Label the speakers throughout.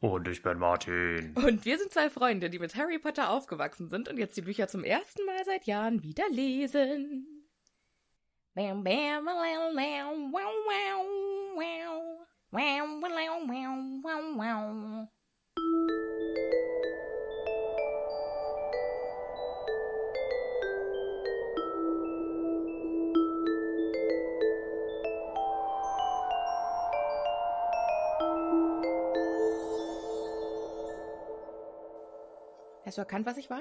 Speaker 1: Und ich bin Martin.
Speaker 2: Und wir sind zwei Freunde, die mit Harry Potter aufgewachsen sind und jetzt die Bücher zum ersten Mal seit Jahren wieder lesen. Bam, bam, wow, wow, wow, wow, wow, wow, wow, wow, Hast du erkannt, was ich war?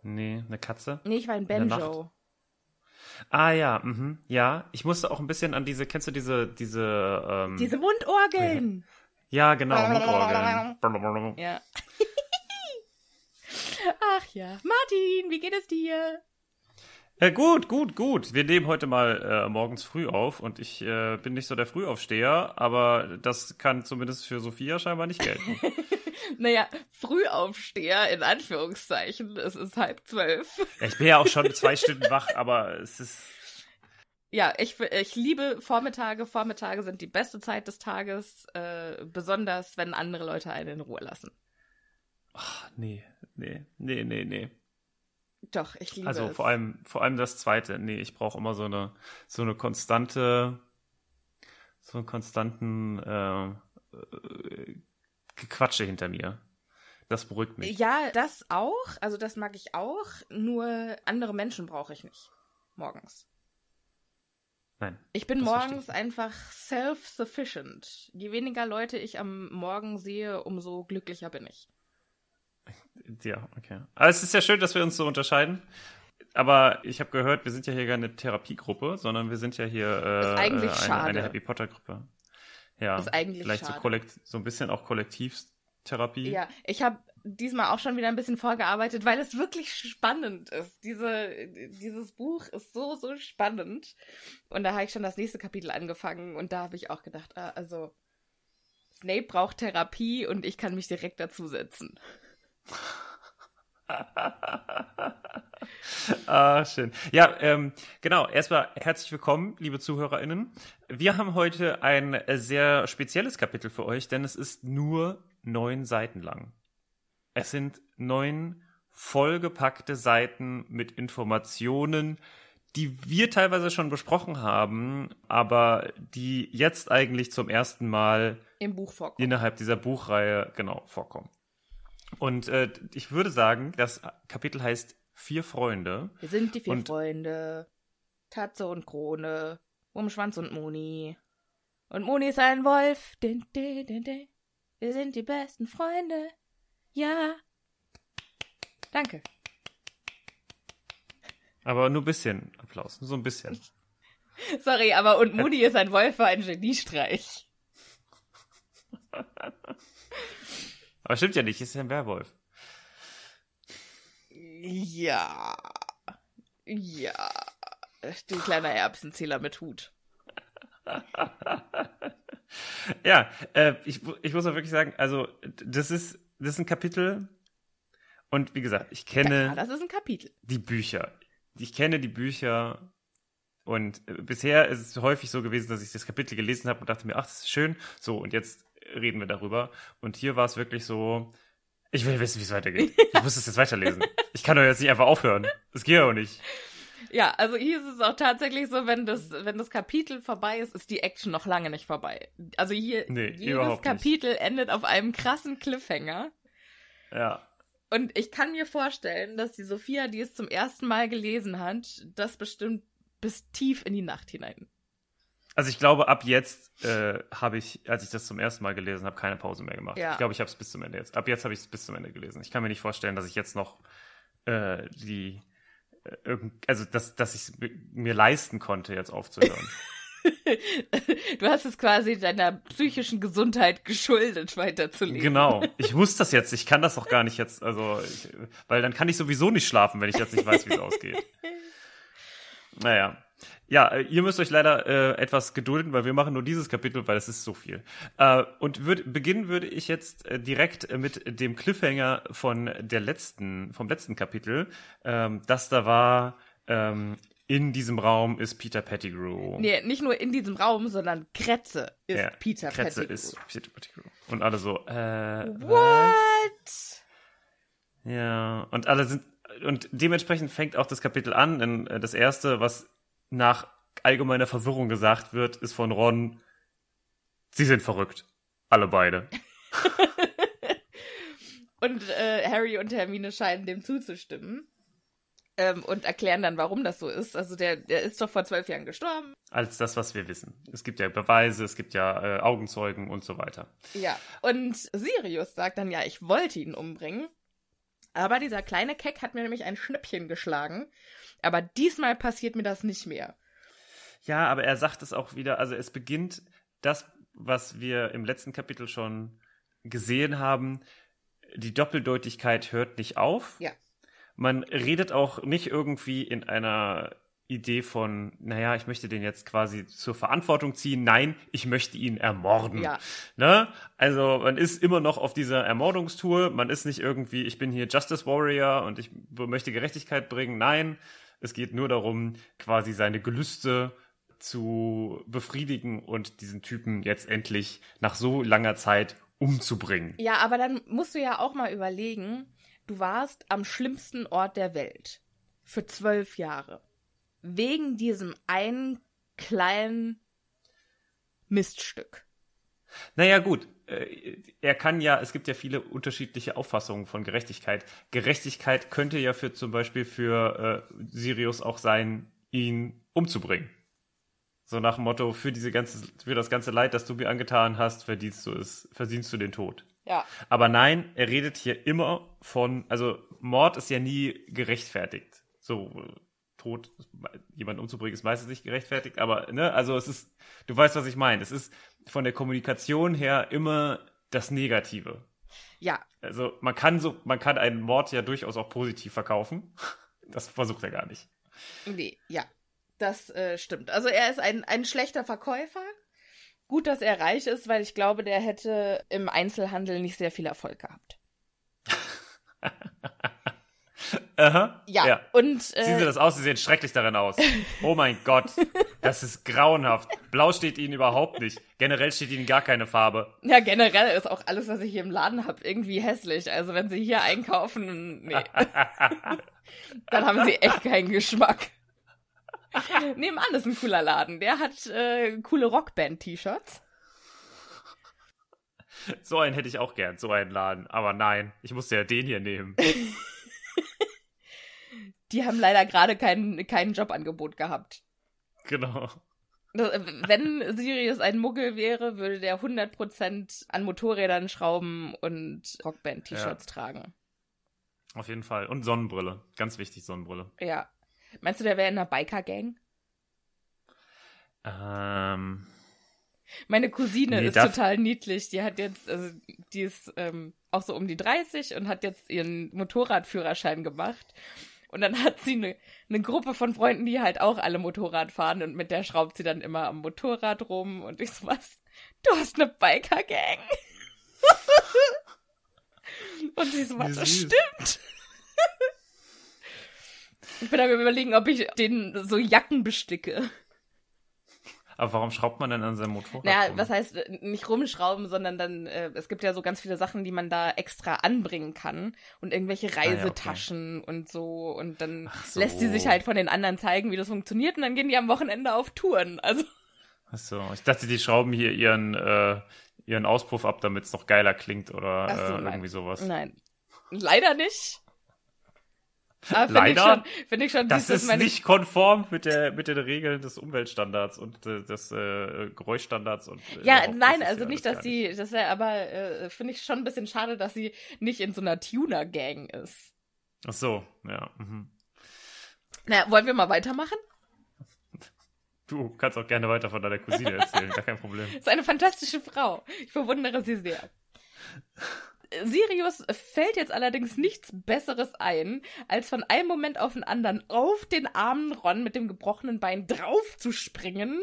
Speaker 1: Nee, eine Katze?
Speaker 2: Nee, ich war ein Benjo.
Speaker 1: Ah ja, mhm, ja. Ich musste auch ein bisschen an diese, kennst du diese, diese, ähm,
Speaker 2: Diese Mundorgeln.
Speaker 1: ja, genau, Mundorgeln.
Speaker 2: Ja. Ach ja. Martin, wie geht es dir?
Speaker 1: Äh, gut, gut, gut. Wir nehmen heute mal äh, morgens früh auf und ich äh, bin nicht so der Frühaufsteher, aber das kann zumindest für Sophia scheinbar nicht gelten.
Speaker 2: Naja, Frühaufsteher in Anführungszeichen. Es ist halb zwölf.
Speaker 1: Ja, ich bin ja auch schon zwei Stunden wach, aber es ist.
Speaker 2: Ja, ich, ich liebe Vormittage. Vormittage sind die beste Zeit des Tages, äh, besonders wenn andere Leute einen in Ruhe lassen.
Speaker 1: Ach, nee, nee, nee, nee, nee.
Speaker 2: Doch, ich liebe
Speaker 1: Also
Speaker 2: es.
Speaker 1: vor allem, vor allem das zweite. Nee, ich brauche immer so eine, so eine konstante, so einen konstanten äh, äh, Gequatsche hinter mir. Das beruhigt mich.
Speaker 2: Ja, das auch. Also das mag ich auch. Nur andere Menschen brauche ich nicht. Morgens.
Speaker 1: Nein.
Speaker 2: Ich bin morgens einfach self-sufficient. Je weniger Leute ich am Morgen sehe, umso glücklicher bin ich.
Speaker 1: Ja, okay. Aber es ist ja schön, dass wir uns so unterscheiden. Aber ich habe gehört, wir sind ja hier keine Therapiegruppe, sondern wir sind ja hier äh,
Speaker 2: Ist eigentlich
Speaker 1: eine, eine Happy Potter Gruppe. Ja,
Speaker 2: Ist eigentlich
Speaker 1: vielleicht
Speaker 2: schade.
Speaker 1: So, kollekt so ein bisschen auch Kollektivtherapie.
Speaker 2: Ja, ich habe diesmal auch schon wieder ein bisschen vorgearbeitet, weil es wirklich spannend ist. Diese, dieses Buch ist so, so spannend. Und da habe ich schon das nächste Kapitel angefangen und da habe ich auch gedacht, ah, also Snape braucht Therapie und ich kann mich direkt dazusetzen.
Speaker 1: Ah, schön. Ja, ähm, genau. Erstmal herzlich willkommen, liebe ZuhörerInnen. Wir haben heute ein sehr spezielles Kapitel für euch, denn es ist nur neun Seiten lang. Es sind neun vollgepackte Seiten mit Informationen, die wir teilweise schon besprochen haben, aber die jetzt eigentlich zum ersten Mal
Speaker 2: Im Buch vorkommt.
Speaker 1: innerhalb dieser Buchreihe genau vorkommen. Und äh, ich würde sagen, das Kapitel heißt Vier Freunde.
Speaker 2: Wir sind die vier
Speaker 1: Und-
Speaker 2: Freunde. Tatze und Krone. Wurmschwanz und Moni. Und Moni ist ein Wolf. Din, din, din. Wir sind die besten Freunde. Ja. Danke.
Speaker 1: Aber nur ein bisschen Applaus, nur so ein bisschen.
Speaker 2: Sorry, aber und Moni ist ein Wolf war ein Geniestreich.
Speaker 1: Aber stimmt ja nicht, ist ja ein Werwolf.
Speaker 2: Ja. Ja. Du kleiner Erbsenzähler mit Hut.
Speaker 1: Ja, äh, ich, ich muss auch wirklich sagen, also das ist, das ist ein Kapitel und wie gesagt, ich kenne
Speaker 2: Ja, das ist ein Kapitel.
Speaker 1: die Bücher. Ich kenne die Bücher Und äh, bisher ist es häufig so gewesen, dass ich das Kapitel gelesen habe und dachte mir, ach, das ist schön. So, und jetzt reden wir darüber. Und hier war es wirklich so, ich will wissen, wie es weitergeht. Ich muss es jetzt weiterlesen. Ich kann doch jetzt nicht einfach aufhören. Das geht ja auch nicht.
Speaker 2: Ja, also hier ist es auch tatsächlich so, wenn das, wenn das Kapitel vorbei ist, ist die Action noch lange nicht vorbei. Also hier,
Speaker 1: Nee,
Speaker 2: jedes
Speaker 1: überhaupt nicht.
Speaker 2: Kapitel endet auf einem krassen Cliffhanger.
Speaker 1: Ja.
Speaker 2: Und ich kann mir vorstellen, dass die Sophia, die es zum ersten Mal gelesen hat, das bestimmt bis tief in die Nacht hinein.
Speaker 1: Also ich glaube, ab jetzt äh, habe ich, als ich das zum ersten Mal gelesen habe, keine Pause mehr gemacht.
Speaker 2: Ja.
Speaker 1: Ich glaube, ich habe es bis zum Ende jetzt. Ab jetzt habe ich es bis zum Ende gelesen. Ich kann mir nicht vorstellen, dass ich jetzt noch äh, die, äh, also dass, dass ich es mir leisten konnte, jetzt aufzuhören.
Speaker 2: Du hast es quasi deiner psychischen Gesundheit geschuldet, weiterzulesen.
Speaker 1: genau. Ich muss das jetzt. Ich kann das doch gar nicht jetzt. Also, ich, weil dann kann ich sowieso nicht schlafen, wenn ich jetzt nicht weiß, wie es ausgeht. Naja. Ja, äh, ihr müsst euch leider äh, etwas gedulden, weil wir machen nur dieses Kapitel, weil es ist so viel. Äh, und würd, beginnen würde ich jetzt äh, direkt äh, mit dem Cliffhanger von der letzten, vom letzten Kapitel. Ähm, das da war, ähm, in diesem Raum ist Peter Pettigrew.
Speaker 2: Nee, nicht nur in diesem Raum, sondern Kretze ist
Speaker 1: Ja,
Speaker 2: Peter
Speaker 1: Kretze
Speaker 2: Pettigrew.
Speaker 1: ist Peter Pettigrew. Und alle so, äh, was?
Speaker 2: What?
Speaker 1: Ja, und alle sind, und dementsprechend fängt auch das Kapitel an, denn äh, das erste, was nach allgemeiner Verwirrung gesagt wird, ist von Ron, sie sind verrückt. Alle beide.
Speaker 2: Und äh, Harry und Hermine scheinen dem zuzustimmen. Ähm, und erklären dann, warum das so ist. Also der, der ist doch vor zwölf Jahren gestorben.
Speaker 1: Als das, was wir wissen. Es gibt ja Beweise, es gibt ja äh, Augenzeugen und so weiter.
Speaker 2: Ja. Und Sirius sagt dann, ja, ich wollte ihn umbringen. Aber dieser kleine Keck hat mir nämlich ein Schnippchen geschlagen. Aber diesmal passiert mir das nicht mehr.
Speaker 1: Ja, aber er sagt es auch wieder, also es beginnt das, was wir im letzten Kapitel schon gesehen haben. Die Doppeldeutigkeit hört nicht auf.
Speaker 2: Ja.
Speaker 1: Man redet auch nicht irgendwie in einer Idee von, naja, ich möchte den jetzt quasi zur Verantwortung ziehen. Nein, ich möchte ihn ermorden.
Speaker 2: Ja.
Speaker 1: Ne? Also man ist immer noch auf dieser Ermordungstour. Man ist nicht irgendwie, ich bin hier Justice Warrior und ich möchte Gerechtigkeit bringen. Nein, es geht nur darum, quasi seine Gelüste zu befriedigen und diesen Typen jetzt endlich nach so langer Zeit umzubringen.
Speaker 2: Ja, aber dann musst du ja auch mal überlegen, du warst am schlimmsten Ort der Welt. Für zwölf Jahre. Wegen diesem einen kleinen Miststück.
Speaker 1: Naja, gut. Äh, Er kann ja, es gibt ja viele unterschiedliche Auffassungen von Gerechtigkeit. Gerechtigkeit könnte ja für zum Beispiel für äh, Sirius auch sein, ihn umzubringen. So nach dem Motto, für diese ganze, für das ganze Leid, das du mir angetan hast, verdienst du es, verdienst du den Tod.
Speaker 2: Ja.
Speaker 1: Aber nein, er redet hier immer von, also Mord ist ja nie gerechtfertigt. So, Tod, jemanden umzubringen, ist meistens nicht gerechtfertigt, aber, ne, also es ist, du weißt, was ich meine. Es ist von der Kommunikation her immer das Negative.
Speaker 2: Ja.
Speaker 1: Also man kann so, man kann einen Mord ja durchaus auch positiv verkaufen. Das versucht er gar nicht.
Speaker 2: Nee, ja. Das äh, stimmt. Also er ist ein, ein schlechter Verkäufer. Gut, dass er reich ist, weil ich glaube, der hätte im Einzelhandel nicht sehr viel Erfolg gehabt.
Speaker 1: Aha.
Speaker 2: Ja. Und
Speaker 1: Sehen Sie
Speaker 2: äh,
Speaker 1: das aus? Sie sehen schrecklich darin aus. Oh mein Gott. Das ist grauenhaft. Blau steht Ihnen überhaupt nicht. Generell steht Ihnen gar keine Farbe.
Speaker 2: ja, generell ist auch alles, was ich hier im Laden habe, irgendwie hässlich. Also wenn Sie hier einkaufen, nee. Dann haben Sie echt keinen Geschmack. Nebenan ist ein cooler Laden. Der hat äh, coole Rockband-T-Shirts.
Speaker 1: So einen hätte ich auch gern, so einen Laden. Aber nein, ich musste ja den hier nehmen.
Speaker 2: Die haben leider gerade kein, kein Jobangebot gehabt.
Speaker 1: Genau.
Speaker 2: Das- Wenn Sirius ein Muggel wäre, würde der 100% an Motorrädern schrauben und Rockband-T-Shirts
Speaker 1: Ja.
Speaker 2: tragen.
Speaker 1: Auf jeden Fall. Und Sonnenbrille. Ganz wichtig, Sonnenbrille.
Speaker 2: Ja. Meinst du, der wäre in einer Biker-Gang?
Speaker 1: Ähm,
Speaker 2: Meine Cousine
Speaker 1: Nee,
Speaker 2: ist total niedlich. Die hat jetzt, also die ist ähm, auch so um die 30 und hat jetzt ihren Motorradführerschein gemacht. Und dann hat sie eine ne Gruppe von Freunden, die halt auch alle Motorrad fahren und mit der schraubt sie dann immer am Motorrad rum und ich so was. Du hast eine Biker-Gang. und sie so was, das stimmt. Ich bin am überlegen, ob ich den so Jacken besticke.
Speaker 1: Aber warum schraubt man denn an seinem Motorrad?
Speaker 2: Naja,
Speaker 1: rum?
Speaker 2: was heißt nicht rumschrauben, sondern dann, äh, es gibt ja so ganz viele Sachen, die man da extra anbringen kann und irgendwelche
Speaker 1: Ah ja, okay.
Speaker 2: Reisetaschen und so und dann
Speaker 1: so.
Speaker 2: lässt sie sich halt von den anderen zeigen, wie das funktioniert und dann gehen die am Wochenende auf Touren. Also,
Speaker 1: Ach so, ich dachte, die schrauben hier ihren, äh, ihren Auspuff ab, damit es noch geiler klingt oder
Speaker 2: so,
Speaker 1: äh, irgendwie sowas.
Speaker 2: Nein. Leider nicht. Ich
Speaker 1: Leider?
Speaker 2: schon, finde ich schon
Speaker 1: Das ist nicht konform mit, der, mit den Regeln des Umweltstandards und äh, des äh, Geräuschstandards und äh,
Speaker 2: Ja, nein, also nicht, dass sie, das wäre aber, äh, finde ich schon ein bisschen schade, dass sie nicht in so einer Tuner-Gang ist.
Speaker 1: Ach so, ja. Mhm.
Speaker 2: Na, wollen wir mal weitermachen?
Speaker 1: Du kannst auch gerne weiter von deiner Cousine erzählen, gar kein Problem.
Speaker 2: ist eine fantastische Frau. Ich bewundere sie sehr. Sirius fällt jetzt allerdings nichts Besseres ein, als von einem Moment auf den anderen auf den armen Ron mit dem gebrochenen Bein draufzuspringen,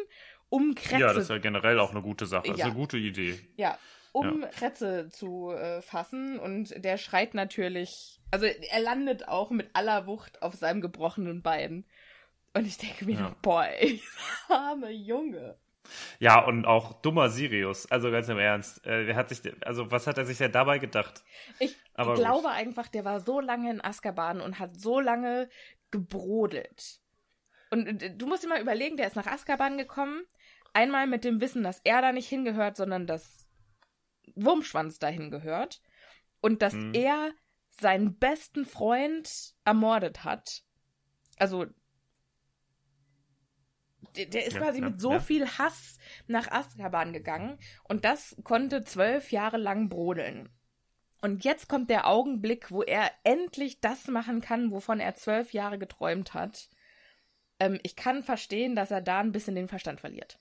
Speaker 2: um Kretze,
Speaker 1: Ja, das ist ja generell auch eine gute Sache. Das ist
Speaker 2: Ja.
Speaker 1: eine gute Idee.
Speaker 2: ja, um Kretze zu äh, fassen. Und der schreit natürlich, also er landet auch mit aller Wucht auf seinem gebrochenen Bein. Und ich denke mir,
Speaker 1: Ja.
Speaker 2: ey, arme Junge.
Speaker 1: Ja, und auch dummer Sirius. Also ganz im Ernst. Äh, wer hat sich, also was hat er sich denn dabei gedacht?
Speaker 2: Ich
Speaker 1: Aber
Speaker 2: glaube einfach, der war so lange in Azkaban und hat so lange gebrodelt. Und äh, du musst dir mal überlegen, der ist nach Azkaban gekommen, einmal mit dem Wissen, dass er da nicht hingehört, sondern dass Wurmschwanz dahin gehört und dass
Speaker 1: Hm.
Speaker 2: er seinen besten Freund ermordet hat. Also der, der ist
Speaker 1: Ja,
Speaker 2: quasi
Speaker 1: ja,
Speaker 2: mit so
Speaker 1: ja.
Speaker 2: viel Hass nach Azkaban gegangen und das konnte zwölf Jahre lang brodeln. Und jetzt kommt der Augenblick, wo er endlich das machen kann, wovon er zwölf Jahre geträumt hat. Ähm, ich kann verstehen, dass er da ein bisschen den Verstand verliert.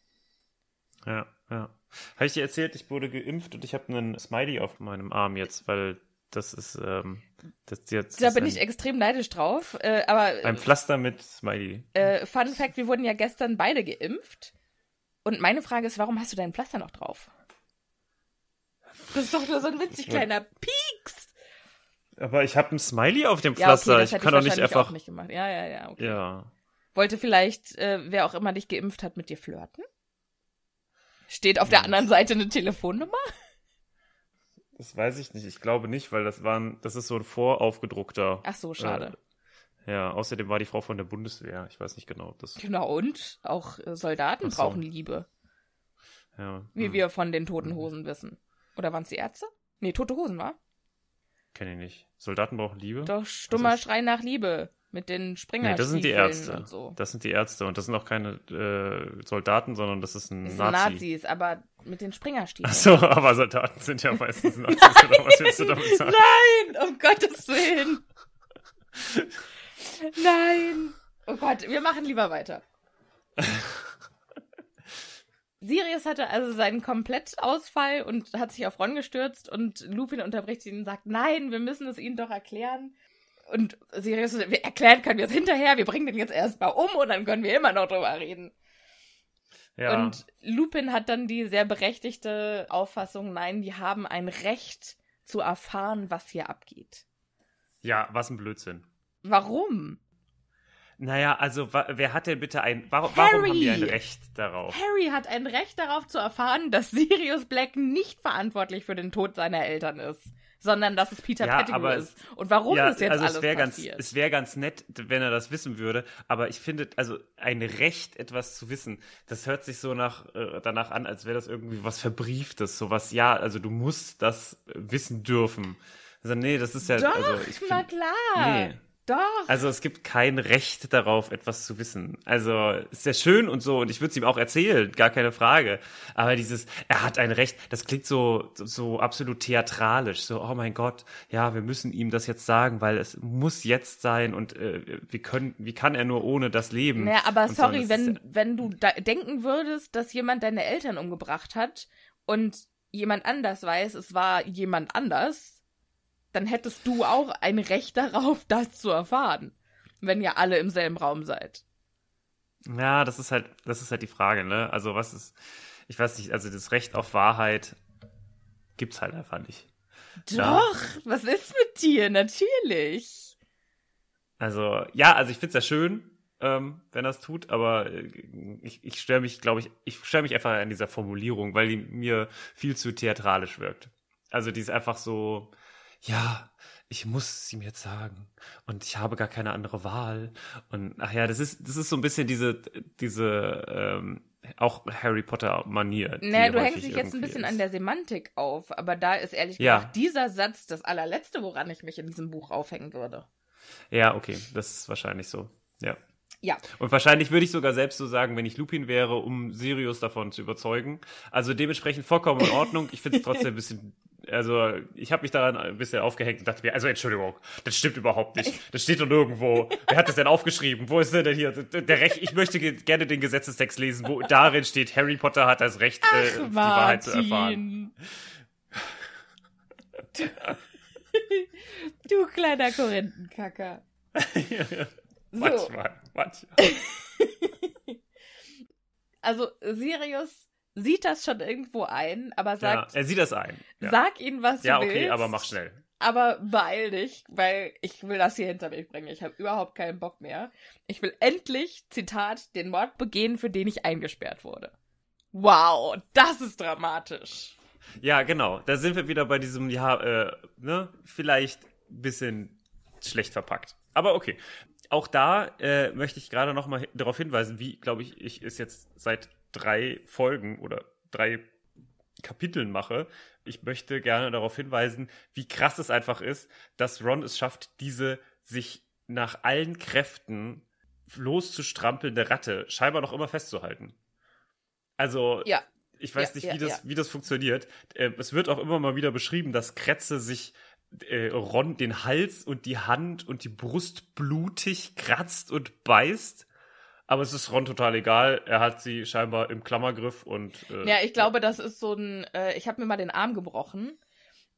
Speaker 1: Ja, ja. Habe ich dir erzählt, ich wurde geimpft und ich habe einen Smiley auf meinem Arm jetzt, weil das ist, ähm, das jetzt
Speaker 2: Da
Speaker 1: ist
Speaker 2: bin
Speaker 1: ein,
Speaker 2: ich extrem neidisch drauf. Äh, aber
Speaker 1: ein Pflaster mit Smiley.
Speaker 2: äh, Fun Fact, wir wurden ja gestern beide geimpft. Und meine Frage ist, warum hast du deinen Pflaster noch drauf? Das ist doch nur so ein winzig kleiner Pieks.
Speaker 1: Aber ich habe ein Smiley auf dem
Speaker 2: Ja,
Speaker 1: Pflaster.
Speaker 2: okay, das
Speaker 1: ich kann doch nicht einfach.
Speaker 2: auch nicht gemacht. Ja, ja, ja. Okay.
Speaker 1: Ja.
Speaker 2: Wollte vielleicht, äh, wer auch immer dich geimpft hat, mit dir flirten? Steht auf der anderen Seite eine Telefonnummer?
Speaker 1: Das weiß ich nicht. Ich glaube nicht, weil das waren, das ist so ein voraufgedruckter.
Speaker 2: Ach so, schade.
Speaker 1: Äh, ja, außerdem war die Frau von der Bundeswehr. Ich weiß nicht genau, ob das.
Speaker 2: Genau, und auch äh, Soldaten
Speaker 1: so.
Speaker 2: brauchen Liebe,
Speaker 1: Ja.
Speaker 2: wie
Speaker 1: hm,
Speaker 2: wir von den Toten Hosen wissen. Oder waren es die Ärzte? Nee, Tote Hosen, war?
Speaker 1: Kenn ich nicht. Soldaten brauchen Liebe?
Speaker 2: Doch, stummer
Speaker 1: ist-
Speaker 2: Schrei nach Liebe. Mit den Springer
Speaker 1: Nee, das sind die Ärzte.
Speaker 2: und so.
Speaker 1: Das sind die Ärzte und das sind auch keine äh, Soldaten, sondern das ist ein
Speaker 2: Das sind
Speaker 1: Nazi.
Speaker 2: Nazis, aber mit den Springerstiefeln.
Speaker 1: Ach so, aber Soldaten sind ja meistens Nazis. oder was willst du damit sagen?
Speaker 2: Nein, um Gottes Willen. Nein. Oh Gott, wir machen lieber weiter. Sirius hatte also seinen Komplettausfall und hat sich auf Ron gestürzt und Lupin unterbricht ihn und sagt, nein, wir müssen es ihnen doch erklären. Und Sirius, wir erklären können wir es hinterher, wir bringen den jetzt erstmal um und dann können wir immer noch drüber reden.
Speaker 1: Ja.
Speaker 2: Und Lupin hat dann die sehr berechtigte Auffassung, nein, die haben ein Recht zu erfahren, was hier abgeht.
Speaker 1: ja, was ein Blödsinn.
Speaker 2: Warum?
Speaker 1: Naja, also wer hat denn bitte ein. Warum, warum haben die ein! Recht darauf?
Speaker 2: Harry hat ein Recht darauf zu erfahren, dass Sirius Black nicht verantwortlich für den Tod seiner Eltern ist, sondern dass es Peter
Speaker 1: Ja,
Speaker 2: Pettigrew ist. Und warum
Speaker 1: ja,
Speaker 2: ist jetzt
Speaker 1: also
Speaker 2: alles
Speaker 1: es wäre ganz,
Speaker 2: passiert?
Speaker 1: es wäre ganz nett, wenn er das wissen würde. Aber ich finde, also ein Recht, etwas zu wissen, das hört sich so nach äh, danach an, als wäre das irgendwie was Verbrieftes, sowas. Ja, also du musst das wissen dürfen. Also nee, das ist ja,
Speaker 2: Doch,
Speaker 1: also ich
Speaker 2: na
Speaker 1: find,
Speaker 2: klar.
Speaker 1: Nee.
Speaker 2: Doch.
Speaker 1: Also es gibt kein Recht darauf, etwas zu wissen. Also ist ja schön und so und ich würde es ihm auch erzählen, gar keine Frage. Aber dieses, er hat ein Recht, das klingt so so absolut theatralisch. So, oh mein Gott, ja, wir müssen ihm das jetzt sagen, weil es muss jetzt sein und äh, wir können, wie kann er nur ohne das leben?
Speaker 2: Naja, aber
Speaker 1: Und so,
Speaker 2: sorry,
Speaker 1: das
Speaker 2: wenn,
Speaker 1: ist
Speaker 2: wenn du da denken würdest, dass jemand deine Eltern umgebracht hat und jemand anders weiß, es war jemand anders, dann hättest du auch ein Recht darauf, das zu erfahren. Wenn ihr alle im selben Raum seid.
Speaker 1: Ja, ja, das ist halt, das ist halt die Frage, ne? Also was ist, ich weiß nicht, also das Recht auf Wahrheit gibt's halt einfach nicht. Ja.
Speaker 2: Doch, was ist mit dir? Natürlich.
Speaker 1: Also, ja, also ich finde es ja schön, ähm, wenn es tut, aber äh, ich, ich störe mich, glaube ich, ich störe mich einfach an dieser Formulierung, weil die mir viel zu theatralisch wirkt. Also die ist einfach so, ja, ich muss sie mir jetzt sagen und ich habe gar keine andere Wahl und ach ja, das ist das ist so ein bisschen diese diese ähm, auch Harry Potter Manier.
Speaker 2: Naja, du hängst dich jetzt ein bisschen
Speaker 1: ist.
Speaker 2: an der Semantik auf, aber da ist ehrlich
Speaker 1: Ja.
Speaker 2: gesagt dieser Satz das allerletzte, woran ich mich in diesem Buch aufhängen würde.
Speaker 1: Ja, okay, das ist wahrscheinlich so. Ja.
Speaker 2: Ja,
Speaker 1: Und wahrscheinlich würde ich sogar selbst so sagen, wenn ich Lupin wäre, um Sirius davon zu überzeugen. Also dementsprechend vollkommen in Ordnung. Ich finde es trotzdem ein bisschen, also ich habe mich daran ein bisschen aufgehängt und dachte mir, also Entschuldigung, das stimmt überhaupt nicht. Das steht doch nirgendwo. Wer hat das denn aufgeschrieben? Wo ist denn hier der Recht? Ich möchte ge- gerne den Gesetzestext lesen, wo darin steht, Harry Potter hat das Recht, äh, die Wahrheit zu erfahren.
Speaker 2: Du, du kleiner Korinthenkacker. So,
Speaker 1: Manchmal, manchmal.
Speaker 2: also Sirius sieht das schon irgendwo ein, aber
Speaker 1: Ja,
Speaker 2: sagt,
Speaker 1: er sieht das ein. Ja,
Speaker 2: sag ihnen, was du
Speaker 1: ja
Speaker 2: willst.
Speaker 1: okay, aber mach schnell.
Speaker 2: Aber beeil dich, weil ich will das hier hinter mich bringen. Ich habe überhaupt keinen Bock mehr. Ich will endlich, Zitat, den Mord begehen, für den ich eingesperrt wurde. Wow, das ist dramatisch.
Speaker 1: Ja, genau. Da sind wir wieder bei diesem, ja, äh, ne, vielleicht ein bisschen schlecht verpackt. Aber okay. Auch da äh, möchte ich gerade noch mal hi- darauf hinweisen, wie, glaube ich, ich es jetzt seit drei Folgen oder drei Kapiteln mache. Ich möchte gerne darauf hinweisen, wie krass es einfach ist, dass Ron es schafft, diese sich nach allen Kräften loszustrampelnde Ratte scheinbar noch immer festzuhalten. Also,
Speaker 2: Ja,
Speaker 1: ich weiß
Speaker 2: Ja,
Speaker 1: nicht,
Speaker 2: ja,
Speaker 1: wie, das,
Speaker 2: ja.
Speaker 1: wie das funktioniert. Äh, es wird auch immer mal wieder beschrieben, dass Kretze sich äh, Ron den Hals und die Hand und die Brust blutig kratzt und beißt. Aber es ist Ron total egal. Er hat sie scheinbar im Klammergriff und. Äh,
Speaker 2: Ja, ich glaube, das ist so ein. Äh, ich habe mir mal den Arm gebrochen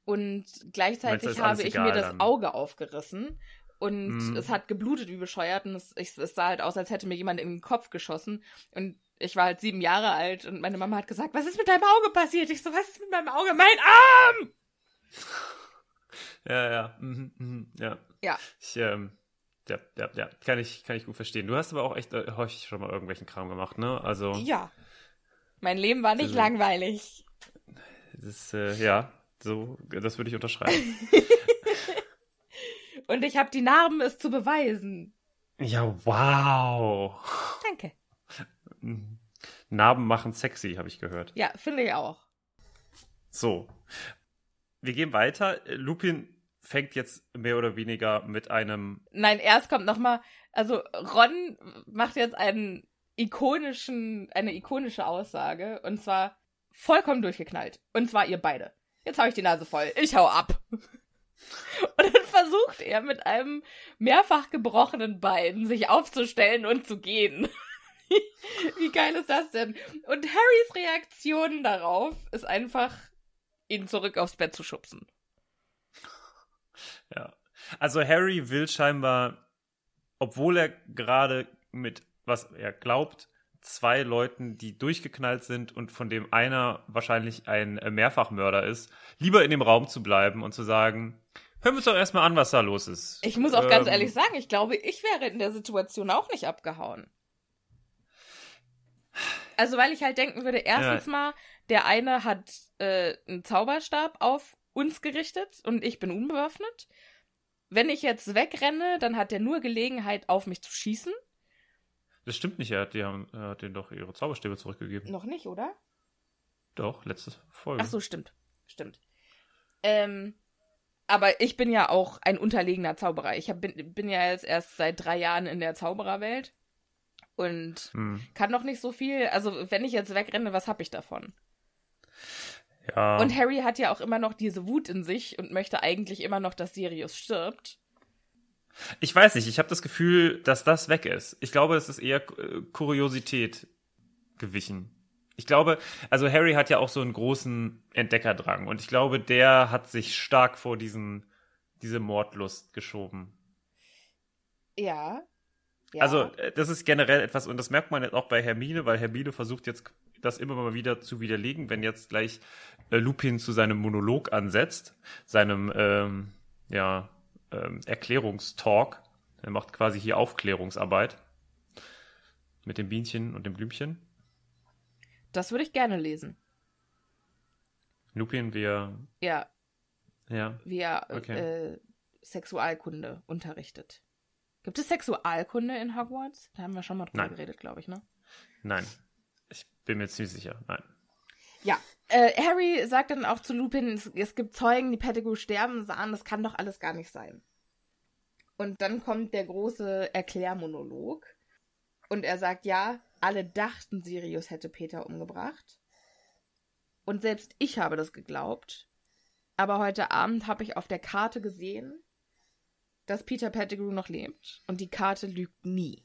Speaker 2: und gleichzeitig habe ich
Speaker 1: egal
Speaker 2: mir das
Speaker 1: dann?
Speaker 2: Auge aufgerissen und
Speaker 1: Mhm.
Speaker 2: es hat geblutet wie bescheuert und es, ich, es sah halt aus, als hätte mir jemand in den Kopf geschossen und ich war halt sieben Jahre alt und meine Mama hat gesagt, was ist mit deinem Auge passiert? Ich so, was ist mit meinem Auge? Mein Arm!
Speaker 1: Ja, ja. Mhm, mhm, ja.
Speaker 2: Ja.
Speaker 1: Ich, ähm, ja, ja, ja. Kann ich, kann ich gut verstehen. Du hast aber auch echt äh, häufig schon mal irgendwelchen Kram gemacht, ne? Also.
Speaker 2: Ja. Mein Leben war nicht
Speaker 1: Also-
Speaker 2: langweilig.
Speaker 1: Das äh, ja, so, das würde ich unterschreiben.
Speaker 2: Und ich habe die Narben, es zu beweisen.
Speaker 1: ja, wow.
Speaker 2: Danke.
Speaker 1: Narben machen sexy, habe ich gehört.
Speaker 2: Ja, finde ich auch.
Speaker 1: So. Wir gehen weiter. Lupin fängt jetzt mehr oder weniger mit einem.
Speaker 2: Nein, erst kommt noch mal, also Ron macht jetzt einen ikonischen, eine ikonische Aussage und zwar vollkommen durchgeknallt. Und zwar ihr beide. Jetzt habe ich die Nase voll. Ich hau ab. Und dann versucht er mit einem mehrfach gebrochenen Bein sich aufzustellen und zu gehen. Wie geil ist das denn? Und Harrys Reaktion darauf ist einfach, ihn zurück aufs Bett zu schubsen.
Speaker 1: Ja. Also Harry will scheinbar, obwohl er gerade mit, was er glaubt, zwei Leuten, die durchgeknallt sind und von dem einer wahrscheinlich ein Mehrfachmörder ist, lieber in dem Raum zu bleiben und zu sagen, hören wir uns doch erstmal an, was da los ist.
Speaker 2: Ich muss auch ganz
Speaker 1: Ähm,
Speaker 2: ehrlich sagen, ich glaube, ich wäre in der Situation auch nicht abgehauen. Also, weil ich halt denken würde, erstens mal, der eine hat äh, einen Zauberstab auf uns gerichtet und ich bin unbewaffnet. Wenn ich jetzt wegrenne, dann hat er nur Gelegenheit, auf mich zu schießen.
Speaker 1: Das stimmt nicht, er hat, die haben, er hat denen doch ihre Zauberstäbe zurückgegeben.
Speaker 2: Noch nicht, oder?
Speaker 1: Doch, letzte Folge.
Speaker 2: Ach so, stimmt. Stimmt. Ähm, aber ich bin ja auch ein unterlegener Zauberer. Ich hab, bin, bin ja jetzt erst seit drei Jahren in der Zaubererwelt und
Speaker 1: Hm.
Speaker 2: kann noch nicht so viel. Also, wenn ich jetzt wegrenne, was hab ich davon?
Speaker 1: Ja.
Speaker 2: Und Harry hat ja auch immer noch diese Wut in sich und möchte eigentlich immer noch, dass Sirius stirbt.
Speaker 1: Ich weiß nicht, ich habe das Gefühl, dass das weg ist. Ich glaube, es ist eher äh, Kuriosität gewichen. Ich glaube, also Harry hat ja auch so einen großen Entdeckerdrang und ich glaube, der hat sich stark vor diesen, diese Mordlust geschoben.
Speaker 2: Ja. Ja.
Speaker 1: Also, äh, das ist generell etwas, und das merkt man jetzt auch bei Hermine, weil Hermine versucht jetzt das immer mal wieder zu widerlegen, wenn jetzt gleich äh, Lupin zu seinem Monolog ansetzt, seinem, ähm, ja, ähm, Erklärungstalk, Er macht quasi hier Aufklärungsarbeit. Mit dem Bienchen und dem Blümchen.
Speaker 2: Das würde ich gerne lesen.
Speaker 1: Lupin, wir.
Speaker 2: Ja,
Speaker 1: Ja.
Speaker 2: wie er
Speaker 1: Okay.
Speaker 2: äh, Sexualkunde unterrichtet. Gibt es Sexualkunde in Hogwarts? Da haben wir schon mal drüber
Speaker 1: Nein.
Speaker 2: geredet, glaube ich, ne?
Speaker 1: Nein. Ich bin mir ziemlich sicher. Nein.
Speaker 2: Ja, äh, Harry sagt dann auch zu Lupin, es, es gibt Zeugen, die Pettigrew sterben sahen, das kann doch alles gar nicht sein. Und dann kommt der große Erklärmonolog und er sagt, ja, alle dachten, Sirius hätte Peter umgebracht. Und selbst ich habe das geglaubt. Aber heute Abend habe ich auf der Karte gesehen, dass Peter Pettigrew noch lebt. Und die Karte lügt nie.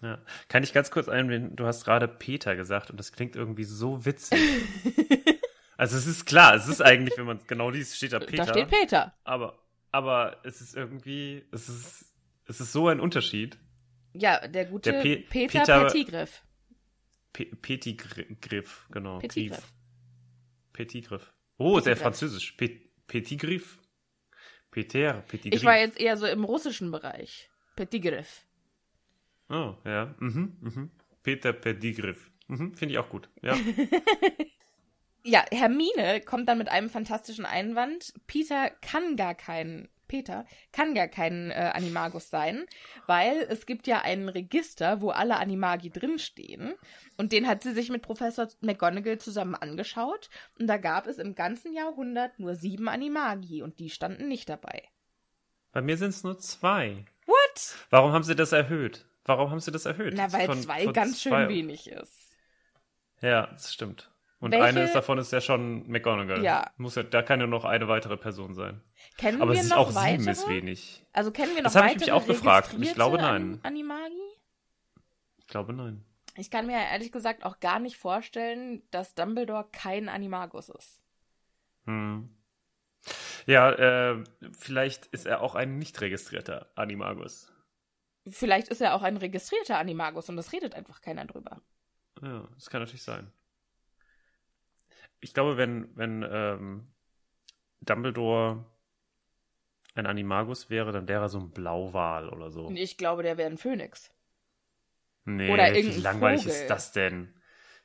Speaker 1: Ja. Kann ich ganz kurz einwenden? Du hast gerade Peter gesagt und das klingt irgendwie so witzig. also es ist klar, es ist eigentlich, wenn man es genau liest, steht da Peter.
Speaker 2: Da steht Peter.
Speaker 1: Aber, aber es ist irgendwie, es ist, es ist so ein Unterschied.
Speaker 2: Ja, der gute
Speaker 1: Der Pe-
Speaker 2: Peter,
Speaker 1: Peter-
Speaker 2: Pettigrew.
Speaker 1: Pe genau.
Speaker 2: Pettigrew.
Speaker 1: Griff. Petigriff. Oh, sehr
Speaker 2: Petigreff.
Speaker 1: französisch. Pe Petigriff. Peter, Petigriff.
Speaker 2: Ich war jetzt eher so im russischen Bereich. Pettigrew.
Speaker 1: Oh, ja. Mhm, mhm. Peter Petigriff. Mhm, Finde ich auch gut. Ja.
Speaker 2: Ja, Hermine kommt dann mit einem fantastischen Einwand. Peter kann gar kein Peter kann gar kein äh, Animagus sein, weil es gibt ja ein Register, wo alle Animagi drinstehen. Und den hat sie sich mit Professor McGonagall zusammen angeschaut. Und da gab es im ganzen Jahrhundert nur sieben Animagi und die standen nicht dabei.
Speaker 1: Bei mir sind es nur zwei.
Speaker 2: What?
Speaker 1: Warum haben sie das erhöht? Warum haben sie das erhöht?
Speaker 2: Na, weil
Speaker 1: Von-
Speaker 2: zwei
Speaker 1: von
Speaker 2: ganz schön
Speaker 1: zwei-
Speaker 2: wenig ist.
Speaker 1: Ja, das stimmt. Und
Speaker 2: Welche-
Speaker 1: eine ist davon ist ja schon McGonagall.
Speaker 2: Ja.
Speaker 1: Muss ja. Da kann ja noch eine weitere Person sein.
Speaker 2: Kennen
Speaker 1: Aber
Speaker 2: wir
Speaker 1: es ist
Speaker 2: noch
Speaker 1: auch
Speaker 2: weitere?
Speaker 1: sieben ist wenig.
Speaker 2: Also kennen wir noch
Speaker 1: Das habe ich
Speaker 2: weitere
Speaker 1: mich auch gefragt ich glaube, nein.
Speaker 2: An Animagi?
Speaker 1: Ich glaube nein.
Speaker 2: Ich kann mir ehrlich gesagt auch gar nicht vorstellen, dass Dumbledore kein Animagus ist.
Speaker 1: Hm. Ja, äh, vielleicht ist er auch ein nicht registrierter Animagus.
Speaker 2: Vielleicht ist er auch ein registrierter Animagus und es redet einfach keiner drüber.
Speaker 1: Ja, das kann natürlich sein. Ich glaube, wenn, wenn ähm, Dumbledore ein Animagus wäre, dann wäre er so ein Blauwal oder so.
Speaker 2: Ich glaube, der wäre ein Phönix.
Speaker 1: Nee,
Speaker 2: Oder
Speaker 1: wie langweilig
Speaker 2: Vogel.
Speaker 1: ist das denn?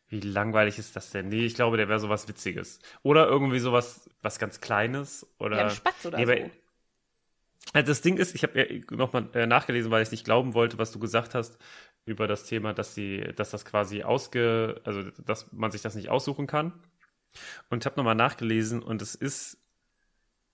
Speaker 1: Wie langweilig ist das denn? Nee, ich glaube, der wäre sowas Witziges. Oder irgendwie sowas, was ganz Kleines. Oder
Speaker 2: Ja, ein Spatz oder
Speaker 1: nee,
Speaker 2: so.
Speaker 1: Ja, das Ding ist, ich habe ja nochmal äh, nachgelesen, weil ich nicht glauben wollte, was du gesagt hast über das Thema, dass sie, dass das quasi ausge, also dass man sich das nicht aussuchen kann. Und habe nochmal nachgelesen und es ist,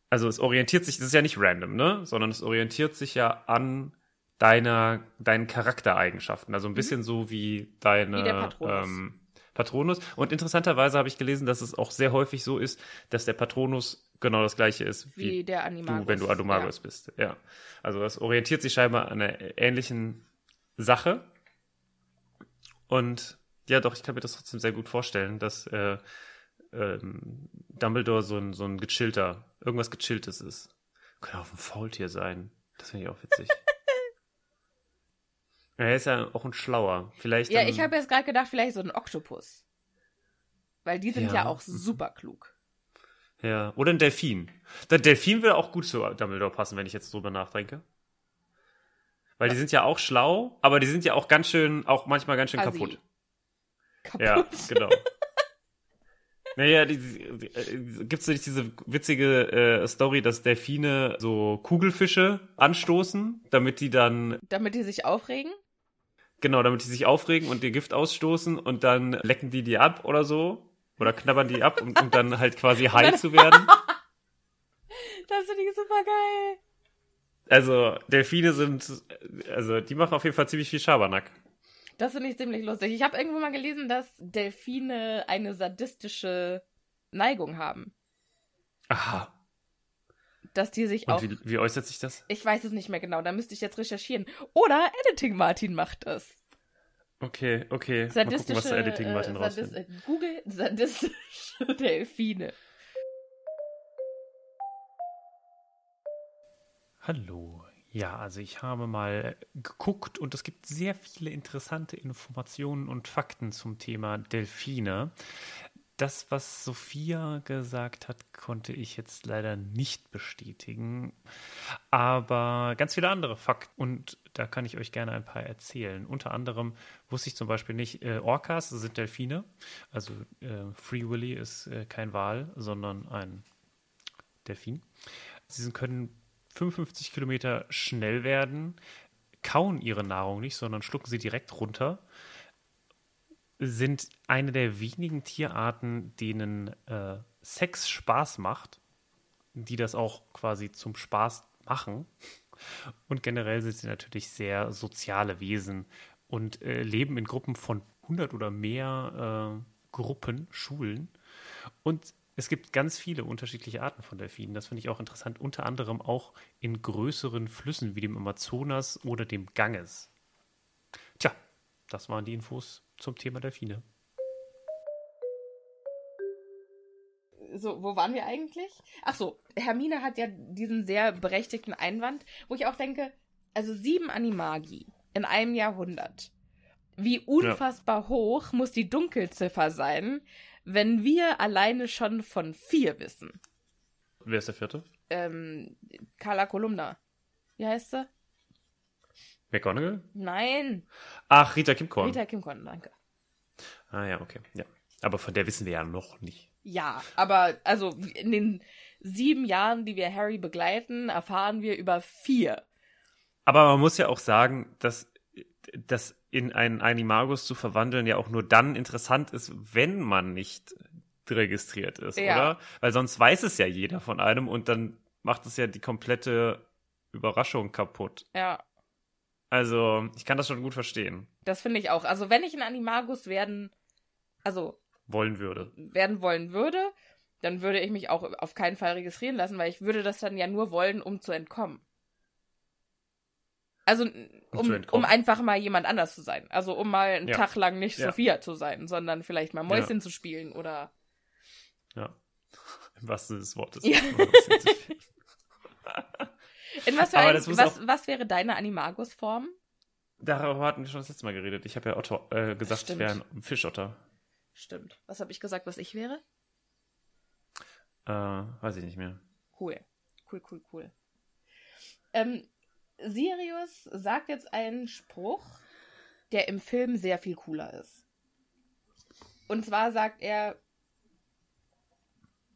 Speaker 1: also es orientiert sich, das ist ja nicht random, ne? Sondern es orientiert sich ja an deiner, deinen Charaktereigenschaften. Also ein bisschen so wie deine
Speaker 2: Mhm. Wie der Patronus.
Speaker 1: Ähm, Patronus. Und interessanterweise habe ich gelesen, dass es auch sehr häufig so ist, dass der Patronus genau das gleiche ist
Speaker 2: Wie
Speaker 1: wie,
Speaker 2: der Animagus.
Speaker 1: du, wenn du Animagus bist. Ja. Also das orientiert sich scheinbar an einer ähnlichen Sache. Und ja, doch, ich kann mir das trotzdem sehr gut vorstellen, dass äh, ähm, Dumbledore so ein, so ein gechillter, irgendwas gechilltes ist. Könnte auch ein Faultier sein. Das finde ich auch witzig. er ist ja auch ein Schlauer. Vielleicht.
Speaker 2: Ja, ich habe jetzt gerade gedacht, vielleicht so ein Oktopus. Weil die sind ja,
Speaker 1: Ja.
Speaker 2: auch super klug.
Speaker 1: Ja, oder ein Delfin. Der Delfin würde auch gut zu Dumbledore passen, wenn ich jetzt drüber nachdenke. Weil die sind ja auch schlau, aber die sind ja auch ganz schön, auch manchmal ganz schön
Speaker 2: Assi.
Speaker 1: kaputt.
Speaker 2: Kaputt.
Speaker 1: Ja, genau. Naja, die, die, äh, gibt's nicht diese witzige äh, Story, dass Delfine so Kugelfische anstoßen, damit die dann,
Speaker 2: Damit die sich aufregen?
Speaker 1: genau, damit die sich aufregen und ihr Gift ausstoßen und dann lecken die die ab oder so. Oder knabbern die ab, um, um dann halt quasi high zu werden.
Speaker 2: Das finde ich super geil.
Speaker 1: Also, Delfine sind, also, die machen auf jeden Fall ziemlich viel Schabernack.
Speaker 2: Das finde ich ziemlich lustig. Ich habe irgendwo mal gelesen, dass Delfine eine sadistische Neigung haben.
Speaker 1: Aha.
Speaker 2: Dass die sich
Speaker 1: Und
Speaker 2: auch.
Speaker 1: wie, wie äußert sich das?
Speaker 2: Ich weiß es nicht mehr genau, da müsste ich jetzt recherchieren. Oder Editing Martin macht das.
Speaker 1: Okay, okay. Mal gucken,
Speaker 2: Sadistische.
Speaker 1: was der Editing Martin
Speaker 2: äh. Sadis äh, Google sadistische Delfine.
Speaker 1: Hallo. Ja, also ich habe mal geguckt und es gibt sehr viele interessante Informationen und Fakten zum Thema Delfine. Das, was Sophia gesagt hat, konnte ich jetzt leider nicht bestätigen. Aber ganz viele andere Fakten und da kann ich euch gerne ein paar erzählen. Unter anderem wusste ich zum Beispiel nicht, äh, Orcas sind Delfine. Also äh, Free Willy ist äh, kein Wal, sondern ein Delfin. Sie können 55 Kilometer schnell werden, kauen ihre Nahrung nicht, sondern schlucken sie direkt runter sind eine der wenigen Tierarten, denen äh, Sex Spaß macht, die das auch quasi zum Spaß machen. Und generell sind sie natürlich sehr soziale Wesen und äh, leben in Gruppen von 100 oder mehr äh, Gruppen, Schulen. Und es gibt ganz viele unterschiedliche Arten von Delfinen. Das finde ich auch interessant, unter anderem auch in größeren Flüssen wie dem Amazonas oder dem Ganges. Tja, das waren die Infos zum Thema Delfine.
Speaker 2: So, wo waren wir eigentlich? Ach so, Hermine hat ja diesen sehr berechtigten Einwand, wo ich auch denke, also sieben Animagi in einem Jahrhundert. Wie unfassbar ja. hoch muss die Dunkelziffer sein, wenn wir alleine schon von vier wissen?
Speaker 1: Wer ist der vierte?
Speaker 2: Ähm, Carla Kolumna. Wie heißt sie?
Speaker 1: McGonagall?
Speaker 2: Nein.
Speaker 1: Ach, Rita Kimkorn.
Speaker 2: Rita Kimkorn, danke.
Speaker 1: Ah ja, okay. Ja. Aber von der wissen wir ja noch nicht.
Speaker 2: Ja, aber also in den sieben Jahren, die wir Harry begleiten, erfahren wir über vier.
Speaker 1: Aber man muss ja auch sagen, dass das in einen Animagus zu verwandeln ja auch nur dann interessant ist, wenn man nicht registriert ist, ja. oder? Weil sonst weiß es ja jeder von einem und dann macht es ja die komplette Überraschung kaputt.
Speaker 2: Ja.
Speaker 1: Also, ich kann das schon gut verstehen.
Speaker 2: Das finde ich auch. Also, wenn ich ein Animagus werden, also
Speaker 1: wollen würde,
Speaker 2: werden wollen würde, dann würde ich mich auch auf keinen Fall registrieren lassen, weil ich würde das dann ja nur wollen, um zu entkommen. Also, um, um einfach mal jemand anders zu sein. Also, um mal einen ja. Tag lang nicht ja. Sophia zu sein, sondern vielleicht mal Mäuschen ja. zu spielen oder.
Speaker 1: Ja. Im wahrsten des Wortes.
Speaker 2: Ja. In was, ein, was, was wäre deine Animagus-Form?
Speaker 1: Darüber hatten wir schon das letzte Mal geredet. Ich habe ja Otto, äh, gesagt, ich wäre ein Fischotter.
Speaker 2: Stimmt. Was habe ich gesagt, was ich wäre?
Speaker 1: Äh, weiß ich nicht mehr.
Speaker 2: Cool. Cool, cool, cool. Ähm, Sirius sagt jetzt einen Spruch, der im Film sehr viel cooler ist. Und zwar sagt er,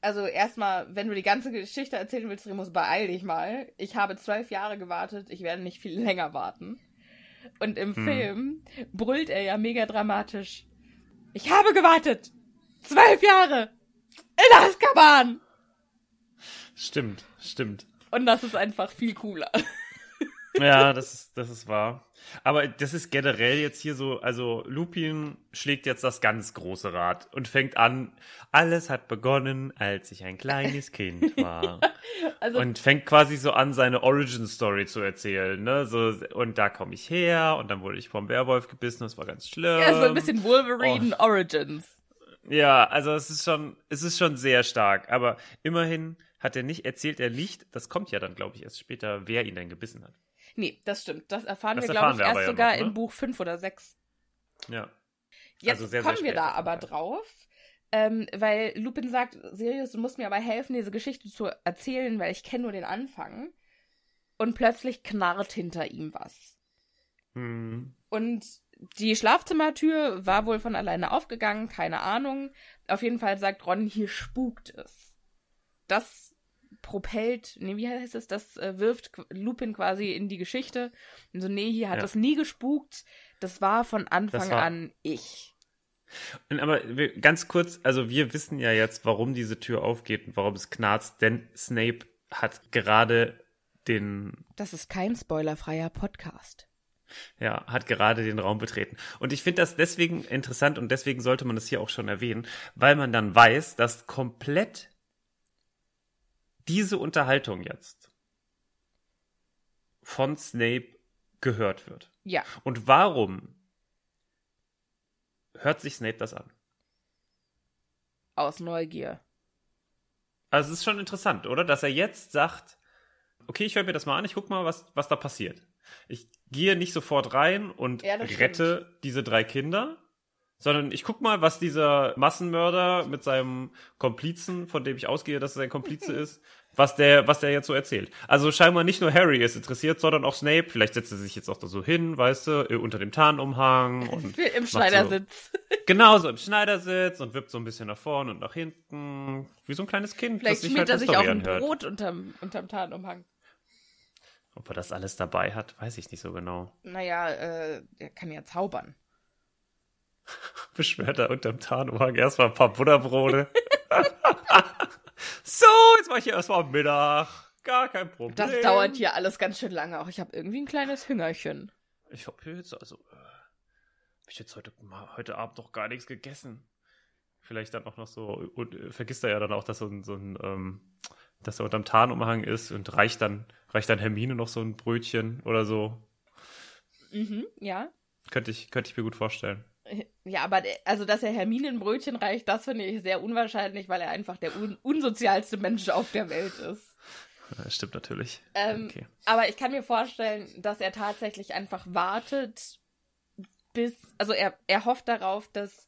Speaker 2: also erstmal, wenn du die ganze Geschichte erzählen willst, Remus, beeil dich mal. Ich habe zwölf Jahre gewartet, ich werde nicht viel länger warten. Und im hm. Film brüllt er ja mega dramatisch. Ich habe gewartet! Zwölf Jahre! In Azkaban!
Speaker 1: Stimmt, stimmt.
Speaker 2: Und das ist einfach viel cooler.
Speaker 1: Ja, das ist, das ist wahr. Aber das ist generell jetzt hier so, also Lupin schlägt jetzt das ganz große Rad und fängt an, alles hat begonnen, als ich ein kleines Kind war. also, und fängt quasi so an, seine Origin-Story zu erzählen, ne? So, und da komme ich her und dann wurde ich vom Werwolf gebissen, das war ganz schlimm.
Speaker 2: Ja, so ein bisschen Wolverine oh. Origins.
Speaker 1: Ja, also es ist schon, es ist schon sehr stark, aber immerhin hat er nicht, erzählt er nicht, das kommt ja dann, glaube ich, erst später, wer ihn denn gebissen hat.
Speaker 2: Nee, das stimmt. Das erfahren das wir, glaube ich, erst sogar ja noch, ne? in Buch 5 oder 6.
Speaker 1: Ja.
Speaker 2: Jetzt also sehr, kommen sehr wir da aber drauf. Ähm, weil Lupin sagt, Sirius, du musst mir aber helfen, diese Geschichte zu erzählen, weil ich kenne nur den Anfang. Und plötzlich knarrt hinter ihm was.
Speaker 1: Hm.
Speaker 2: Und die Schlafzimmertür war wohl von alleine aufgegangen, keine Ahnung. Auf jeden Fall sagt Ron, hier spukt es. Das propellt, nee, wie heißt es, das äh, wirft Lupin quasi in die Geschichte. Und so, nee, hier hat ja. das nie gespukt. Das war von Anfang war... an ich.
Speaker 1: Aber ganz kurz, also wir wissen ja jetzt, warum diese Tür aufgeht und warum es knarzt, denn Snape hat gerade den.
Speaker 2: Das ist kein spoilerfreier Podcast.
Speaker 1: Ja, hat gerade den Raum betreten. Und ich finde das deswegen interessant und deswegen sollte man das hier auch schon erwähnen, weil man dann weiß, dass komplett diese Unterhaltung jetzt von Snape gehört wird.
Speaker 2: Ja.
Speaker 1: Und warum hört sich Snape das an?
Speaker 2: Aus Neugier.
Speaker 1: Also es ist schon interessant, oder? Dass er jetzt sagt, okay, ich höre mir das mal an, ich guck mal, was, was da passiert. Ich gehe nicht sofort rein und ja, rette diese drei Kinder, sondern ich guck mal, was dieser Massenmörder mit seinem Komplizen, von dem ich ausgehe, dass er sein Komplize ist, was der, was der jetzt so erzählt. Also scheinbar nicht nur Harry ist interessiert, sondern auch Snape. Vielleicht setzt er sich jetzt auch da so hin, weißt du, äh, unter dem Tarnumhang und
Speaker 2: Im Schneidersitz.
Speaker 1: So, genau so im Schneidersitz und wippt so ein bisschen nach vorne und nach hinten, wie so ein kleines Kind,
Speaker 2: Vielleicht
Speaker 1: das sich
Speaker 2: schmiert
Speaker 1: halt
Speaker 2: er sich auch ein
Speaker 1: anhört.
Speaker 2: Brot unterm, unterm Tarnumhang.
Speaker 1: Ob er das alles dabei hat, weiß ich nicht so genau.
Speaker 2: Naja, äh, er kann ja zaubern.
Speaker 1: beschwert er unterm Tarnumhang erstmal ein paar Butterbrote. so, jetzt mach ich hier erstmal Mittag. Gar kein Problem.
Speaker 2: Das dauert hier alles ganz schön lange. Auch ich habe irgendwie ein kleines Hüngerchen.
Speaker 1: Ich hab hier jetzt also. Äh, hab ich jetzt heute, heute Abend noch gar nichts gegessen. Vielleicht dann auch noch so. Und äh, vergisst er ja dann auch, dass so ein, so ein ähm, dass er unterm Tarnumhang ist und reicht dann, reicht dann Hermine noch so ein Brötchen oder so.
Speaker 2: Mhm, ja.
Speaker 1: Könnte ich, könnte ich mir gut vorstellen.
Speaker 2: Ja, aber also, dass er Hermine ein Brötchen reicht, das finde ich sehr unwahrscheinlich, weil er einfach der un unsozialste Mensch auf der Welt ist.
Speaker 1: Das stimmt natürlich.
Speaker 2: Ähm,
Speaker 1: okay.
Speaker 2: Aber ich kann mir vorstellen, dass er tatsächlich einfach wartet, bis. Also, er, er hofft darauf, dass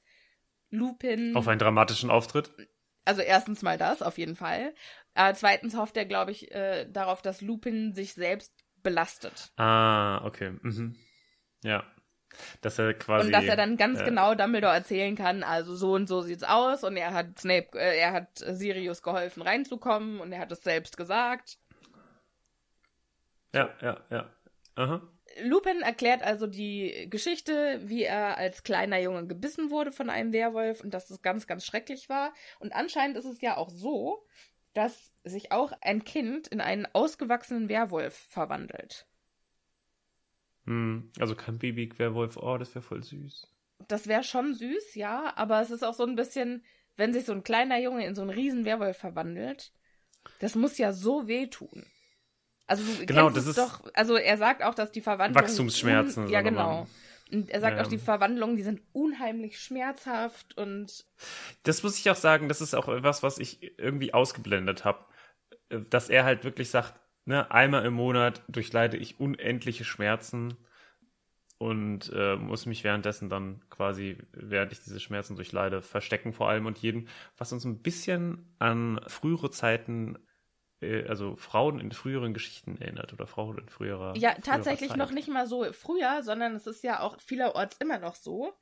Speaker 2: Lupin.
Speaker 1: Auf einen dramatischen Auftritt.
Speaker 2: Also, erstens mal das, auf jeden Fall. Aber zweitens hofft er, glaube ich, äh, darauf, dass Lupin sich selbst belastet.
Speaker 1: Ah, okay. Mhm. Ja. Dass er quasi.
Speaker 2: Und dass er dann ganz
Speaker 1: äh,
Speaker 2: genau Dumbledore erzählen kann, also so und so sieht's aus und er hat Snape, äh, er hat Sirius geholfen reinzukommen und er hat es selbst gesagt.
Speaker 1: Ja, ja, ja. Aha.
Speaker 2: Lupin erklärt also die Geschichte, wie er als kleiner Junge gebissen wurde von einem Werwolf und dass es ganz, ganz schrecklich war. Und anscheinend ist es ja auch so, dass sich auch ein Kind in einen ausgewachsenen Werwolf verwandelt.
Speaker 1: Hm, also kein Baby-Werwolf. Oh, das wäre voll süß.
Speaker 2: Das wäre schon süß, ja, aber es ist auch so ein bisschen, wenn sich so ein kleiner Junge in so einen riesen Werwolf verwandelt, das muss ja so wehtun. Also du
Speaker 1: Genau,
Speaker 2: kennst
Speaker 1: das
Speaker 2: es
Speaker 1: ist
Speaker 2: doch, also er sagt auch, dass die Verwandlung
Speaker 1: Wachstumsschmerzen,
Speaker 2: Un, ja, genau.
Speaker 1: mal.
Speaker 2: Und er sagt
Speaker 1: Ja.
Speaker 2: auch, die Verwandlungen, die sind unheimlich schmerzhaft und
Speaker 1: Das muss ich auch sagen, das ist auch etwas, was ich irgendwie ausgeblendet habe. Dass er halt wirklich sagt, ne, einmal im Monat durchleide ich unendliche Schmerzen und äh, muss mich währenddessen dann quasi, während ich diese Schmerzen durchleide, verstecken vor allem und jeden, was uns ein bisschen an frühere Zeiten, also Frauen in früheren Geschichten erinnert oder Frauen in früherer
Speaker 2: ja,
Speaker 1: früherer
Speaker 2: tatsächlich
Speaker 1: Zeit.
Speaker 2: noch nicht mal so früher, sondern es ist ja auch vielerorts immer noch so,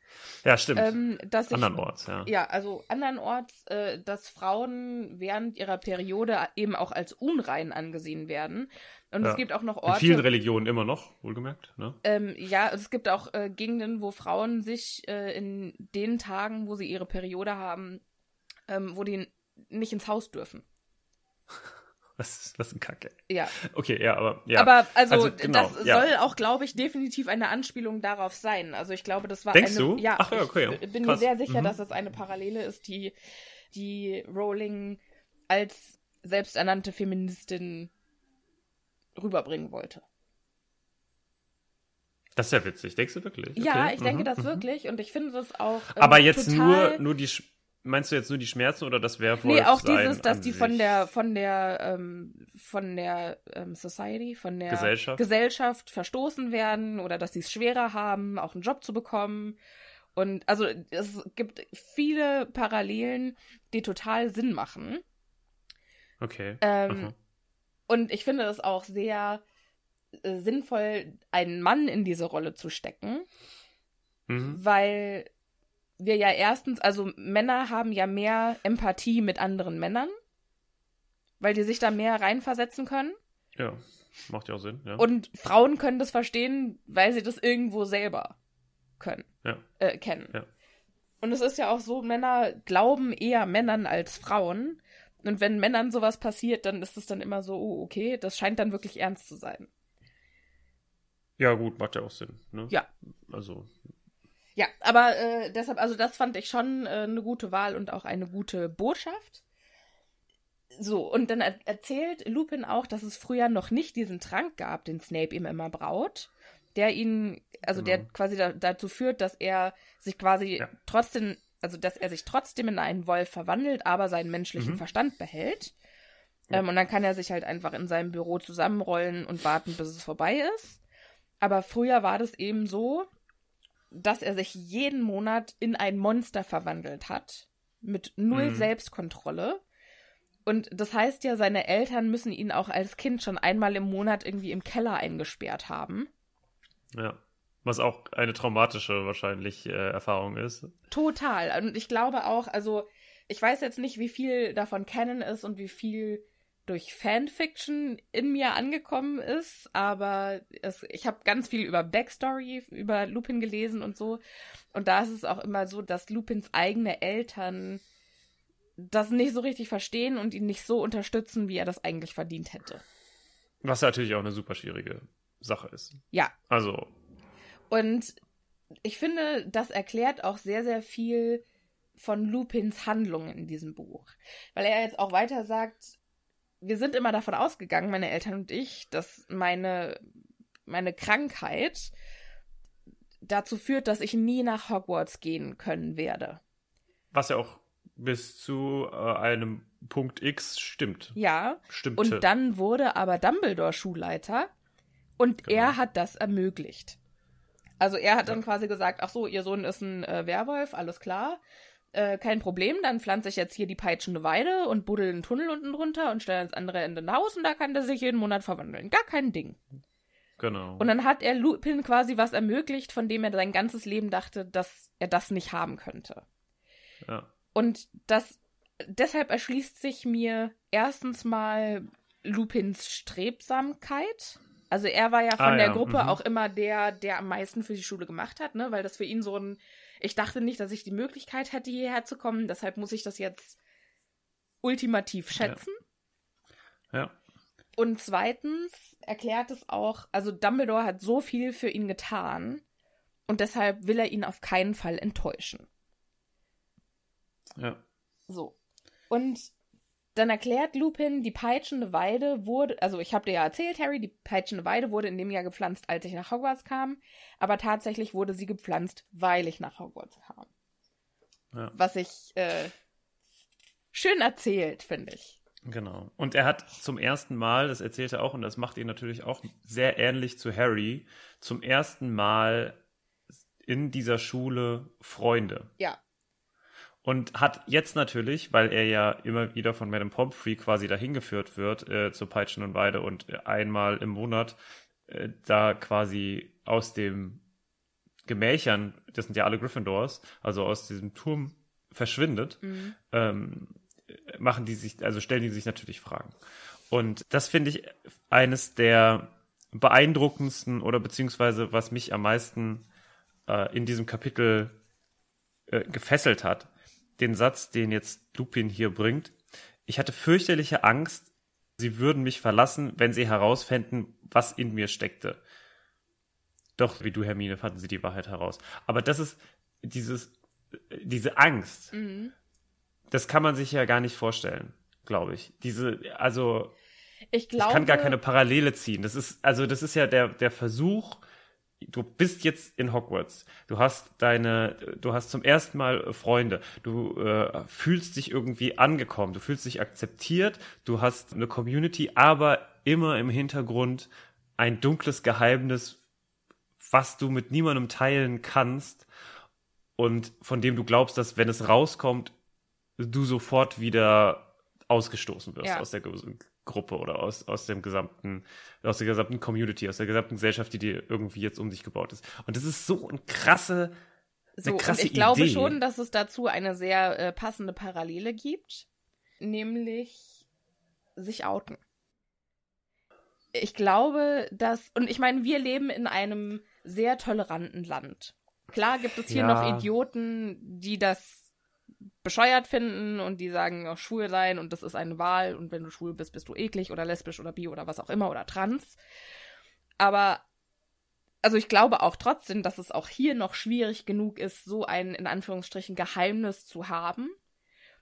Speaker 1: Ja, stimmt.
Speaker 2: ähm, dass
Speaker 1: Andernorts, ja.
Speaker 2: Ja, also andernorts, äh, dass Frauen während ihrer Periode eben auch als unrein angesehen werden. Und
Speaker 1: Ja.
Speaker 2: es gibt auch noch
Speaker 1: In vielen
Speaker 2: Orte.
Speaker 1: Religionen immer noch, wohlgemerkt, ne?
Speaker 2: Ähm, ja, es gibt auch äh, Gegenden, wo Frauen sich äh, in den Tagen, wo sie ihre Periode haben, ähm, wo die nicht ins Haus dürfen.
Speaker 1: Was, was ein Kacke.
Speaker 2: Ja.
Speaker 1: Okay, ja, aber ja.
Speaker 2: Aber also,
Speaker 1: genau,
Speaker 2: das
Speaker 1: ja.
Speaker 2: soll auch, glaube ich, definitiv eine Anspielung darauf sein. Also ich glaube, das war
Speaker 1: Denkst
Speaker 2: eine.
Speaker 1: du?
Speaker 2: Ja,
Speaker 1: Ach ja, okay,
Speaker 2: ich b- bin
Speaker 1: krass.
Speaker 2: mir sehr sicher,
Speaker 1: Mhm.
Speaker 2: dass das eine Parallele ist, die die Rowling als selbsternannte Feministin rüberbringen wollte.
Speaker 1: Das ist ja witzig, denkst du wirklich?
Speaker 2: Ja,
Speaker 1: Okay,
Speaker 2: ich denke
Speaker 1: mhm,
Speaker 2: das
Speaker 1: mhm.
Speaker 2: wirklich und ich finde das auch. ähm,
Speaker 1: Aber jetzt
Speaker 2: total,
Speaker 1: nur, nur die, meinst du jetzt nur die Schmerzen oder das Werwolf?
Speaker 2: Nee, auch dieses, dass die von der von der ähm, von der ähm, Society, von der
Speaker 1: Gesellschaft.
Speaker 2: Gesellschaft verstoßen werden oder dass sie es schwerer haben, auch einen Job zu bekommen. Und also es gibt viele Parallelen, die total Sinn machen.
Speaker 1: Okay.
Speaker 2: Ähm. Und ich finde es auch sehr äh, sinnvoll, einen Mann in diese Rolle zu stecken,
Speaker 1: Mhm.
Speaker 2: weil wir ja erstens, also Männer haben ja mehr Empathie mit anderen Männern, weil die sich da mehr reinversetzen können.
Speaker 1: Ja, macht ja auch Sinn, ja.
Speaker 2: Und Frauen können das verstehen, weil sie das irgendwo selber können,
Speaker 1: ja.
Speaker 2: äh, kennen.
Speaker 1: Ja.
Speaker 2: Und es ist ja auch so, Männer glauben eher Männern als Frauen. Und wenn Männern sowas passiert, dann ist es dann immer so, oh, okay, das scheint dann wirklich ernst zu sein.
Speaker 1: ja, gut, macht ja auch Sinn, ne?
Speaker 2: Ja.
Speaker 1: Also,
Speaker 2: Ja, aber äh, deshalb, also das fand ich schon äh, eine gute Wahl und auch eine gute Botschaft. So, und dann er erzählt Lupin auch, dass es früher noch nicht diesen Trank gab, den Snape ihm immer braut, der ihn, also der
Speaker 1: Genau.
Speaker 2: quasi da, dazu führt, dass er sich quasi
Speaker 1: Ja.
Speaker 2: trotzdem, also dass er sich trotzdem in einen Wolf verwandelt, aber seinen menschlichen
Speaker 1: Mhm.
Speaker 2: Verstand behält. Ähm, und dann kann er sich halt einfach in seinem Büro zusammenrollen und warten, bis es vorbei ist. Aber früher war das eben so, dass er sich jeden Monat in ein Monster verwandelt hat. Mit null
Speaker 1: Mhm.
Speaker 2: Selbstkontrolle. Und das heißt ja, seine Eltern müssen ihn auch als Kind schon einmal im Monat irgendwie im Keller eingesperrt haben.
Speaker 1: Ja. Was auch eine traumatische wahrscheinlich äh, Erfahrung ist.
Speaker 2: Total. Und ich glaube auch, also ich weiß jetzt nicht, wie viel davon Canon ist und wie viel durch Fanfiction in mir angekommen ist, aber es, ich habe ganz viel über Backstory, über Lupin gelesen und so. Und da ist es auch immer so, dass Lupins eigene Eltern das nicht so richtig verstehen und ihn nicht so unterstützen, wie er das eigentlich verdient hätte.
Speaker 1: Was natürlich auch eine super schwierige Sache ist.
Speaker 2: Ja,
Speaker 1: Also,
Speaker 2: Und ich finde, das erklärt auch sehr, sehr viel von Lupins Handlungen in diesem Buch. Weil er jetzt auch weiter sagt, wir sind immer davon ausgegangen, meine Eltern und ich, dass meine, meine Krankheit dazu führt, dass ich nie nach Hogwarts gehen können werde.
Speaker 1: was ja auch bis zu äh, einem Punkt X stimmt.
Speaker 2: Ja.
Speaker 1: Stimmte.
Speaker 2: Und dann wurde aber Dumbledore Schulleiter und
Speaker 1: Genau.
Speaker 2: er hat das ermöglicht. Also er hat dann
Speaker 1: Ja.
Speaker 2: quasi gesagt, ach so, ihr Sohn ist ein äh, Werwolf, alles klar. Äh, kein Problem, dann pflanze ich jetzt hier die peitschende Weide und buddel einen Tunnel unten drunter und stelle ans andere Ende ein Haus und da kann der sich jeden Monat verwandeln. Gar kein Ding.
Speaker 1: Genau.
Speaker 2: Und dann hat er Lupin quasi was ermöglicht, von dem er sein ganzes Leben dachte, dass er das nicht haben könnte.
Speaker 1: ja.
Speaker 2: Und das deshalb erschließt sich mir erstens mal Lupins Strebsamkeit. Also er war ja von
Speaker 1: Ah,
Speaker 2: der
Speaker 1: ja,
Speaker 2: Gruppe
Speaker 1: mhm.
Speaker 2: auch immer der, der am meisten für die Schule gemacht hat, ne? Weil das für ihn so ein, ich dachte nicht, dass ich die Möglichkeit hätte, hierher zu kommen, deshalb muss ich das jetzt ultimativ schätzen.
Speaker 1: Ja.
Speaker 2: Und zweitens erklärt es auch, also Dumbledore hat so viel für ihn getan und deshalb will er ihn auf keinen Fall enttäuschen.
Speaker 1: Ja.
Speaker 2: So. Und dann erklärt Lupin, die peitschende Weide wurde, also ich habe dir ja erzählt, Harry, die peitschende Weide wurde in dem Jahr gepflanzt, als ich nach Hogwarts kam, aber tatsächlich wurde sie gepflanzt, weil ich nach Hogwarts kam.
Speaker 1: Ja.
Speaker 2: Was ich äh, schön erzählt, finde ich.
Speaker 1: Genau. Und er hat zum ersten Mal, das erzählt er auch, und das macht ihn natürlich auch sehr ähnlich zu Harry, zum ersten Mal in dieser Schule Freunde.
Speaker 2: Ja.
Speaker 1: Und hat jetzt natürlich, weil er ja immer wieder von Madame Pomfrey quasi dahin geführt wird äh, zur Peitschen und Weide und einmal im Monat äh, da quasi aus dem Gemächern, das sind ja alle Gryffindors, also aus diesem Turm verschwindet, ähm, machen die sich, also stellen die sich natürlich Fragen. Und das finde ich eines der beeindruckendsten oder beziehungsweise was mich am meisten äh, in diesem Kapitel äh, gefesselt hat. Den Satz, den jetzt Lupin hier bringt. Ich hatte fürchterliche Angst, sie würden mich verlassen, wenn sie herausfänden, was in mir steckte. Doch, wie du, Hermine, fanden sie die Wahrheit heraus. Aber das ist dieses, diese Angst. Das kann man sich ja gar nicht vorstellen, glaube ich. Diese, also,
Speaker 2: Ich glaube.
Speaker 1: ich kann gar keine Parallele ziehen. Das ist, also, das ist ja der, der Versuch, du bist jetzt in Hogwarts. Du hast deine, du hast zum ersten Mal Freunde. Du äh, fühlst dich irgendwie angekommen. Du fühlst dich akzeptiert. Du hast eine Community, aber immer im Hintergrund ein dunkles Geheimnis, was du mit niemandem teilen kannst und von dem du glaubst, dass wenn es rauskommt, du sofort wieder ausgestoßen wirst
Speaker 2: Ja.
Speaker 1: aus der Gruppe oder aus, aus dem gesamten, aus der gesamten Community, aus der gesamten Gesellschaft, die dir irgendwie jetzt um dich gebaut ist. Und das ist so eine krasse,
Speaker 2: So,
Speaker 1: eine krasse
Speaker 2: und ich glaube
Speaker 1: Idee.
Speaker 2: schon, dass es dazu eine sehr äh, passende Parallele gibt, nämlich sich outen. Ich glaube, dass, und ich meine, wir leben in einem sehr toleranten Land. Klar gibt es hier
Speaker 1: Ja.
Speaker 2: noch Idioten, die das bescheuert finden und die sagen, auch schwul sein und das ist eine Wahl und wenn du schwul bist, bist du eklig oder lesbisch oder bi oder was auch immer oder trans. Aber also ich glaube auch trotzdem, dass es auch hier noch schwierig genug ist, so ein in Anführungsstrichen Geheimnis zu haben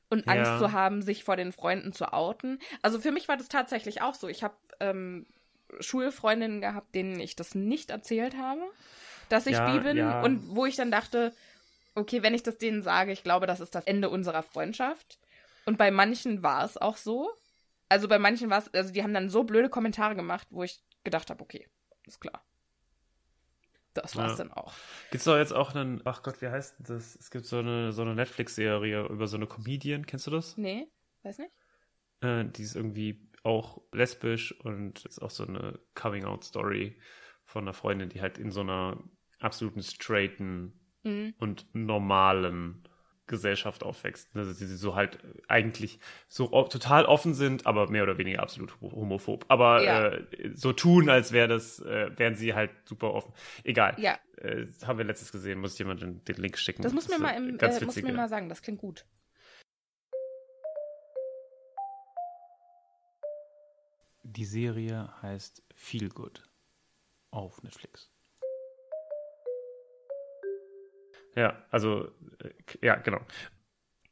Speaker 2: und Angst
Speaker 1: Ja.
Speaker 2: zu haben, sich vor den Freunden zu outen. Also für mich war das tatsächlich auch so. Ich habe ähm, Schulfreundinnen gehabt, denen ich das nicht erzählt habe, dass ich
Speaker 1: Ja,
Speaker 2: bi bin
Speaker 1: ja.
Speaker 2: und wo ich dann dachte, okay, wenn ich das denen sage, ich glaube, das ist das Ende unserer Freundschaft. Und bei manchen war es auch so. Also bei manchen war es, also die haben dann so blöde Kommentare gemacht, wo ich gedacht habe, okay, ist klar. das war's
Speaker 1: Ja.
Speaker 2: dann auch.
Speaker 1: Gibt's doch jetzt auch einen, ach Gott, wie heißt das? Es gibt so eine, so eine Netflix-Serie über so eine Comedian, kennst du das?
Speaker 2: Nee, weiß nicht.
Speaker 1: Äh, die ist irgendwie auch lesbisch und ist auch so eine Coming-out-Story von einer Freundin, die halt in so einer absoluten straighten
Speaker 2: Mhm.
Speaker 1: und normalen Gesellschaft aufwächst. Also die, die so halt eigentlich so total offen sind, aber mehr oder weniger absolut homo- homophob. Aber
Speaker 2: Ja.
Speaker 1: äh, so tun, als wäre das, äh, wären sie halt super offen. Egal.
Speaker 2: Ja.
Speaker 1: Äh, das haben wir letztes gesehen, muss ich jemand den, den Link schicken.
Speaker 2: Das muss mir
Speaker 1: ist,
Speaker 2: mal im,
Speaker 1: ganz
Speaker 2: äh, muss mir
Speaker 1: ja.
Speaker 2: mal sagen, das klingt gut.
Speaker 1: Die Serie heißt Feel Good auf Netflix. Ja, also, äh, ja, genau.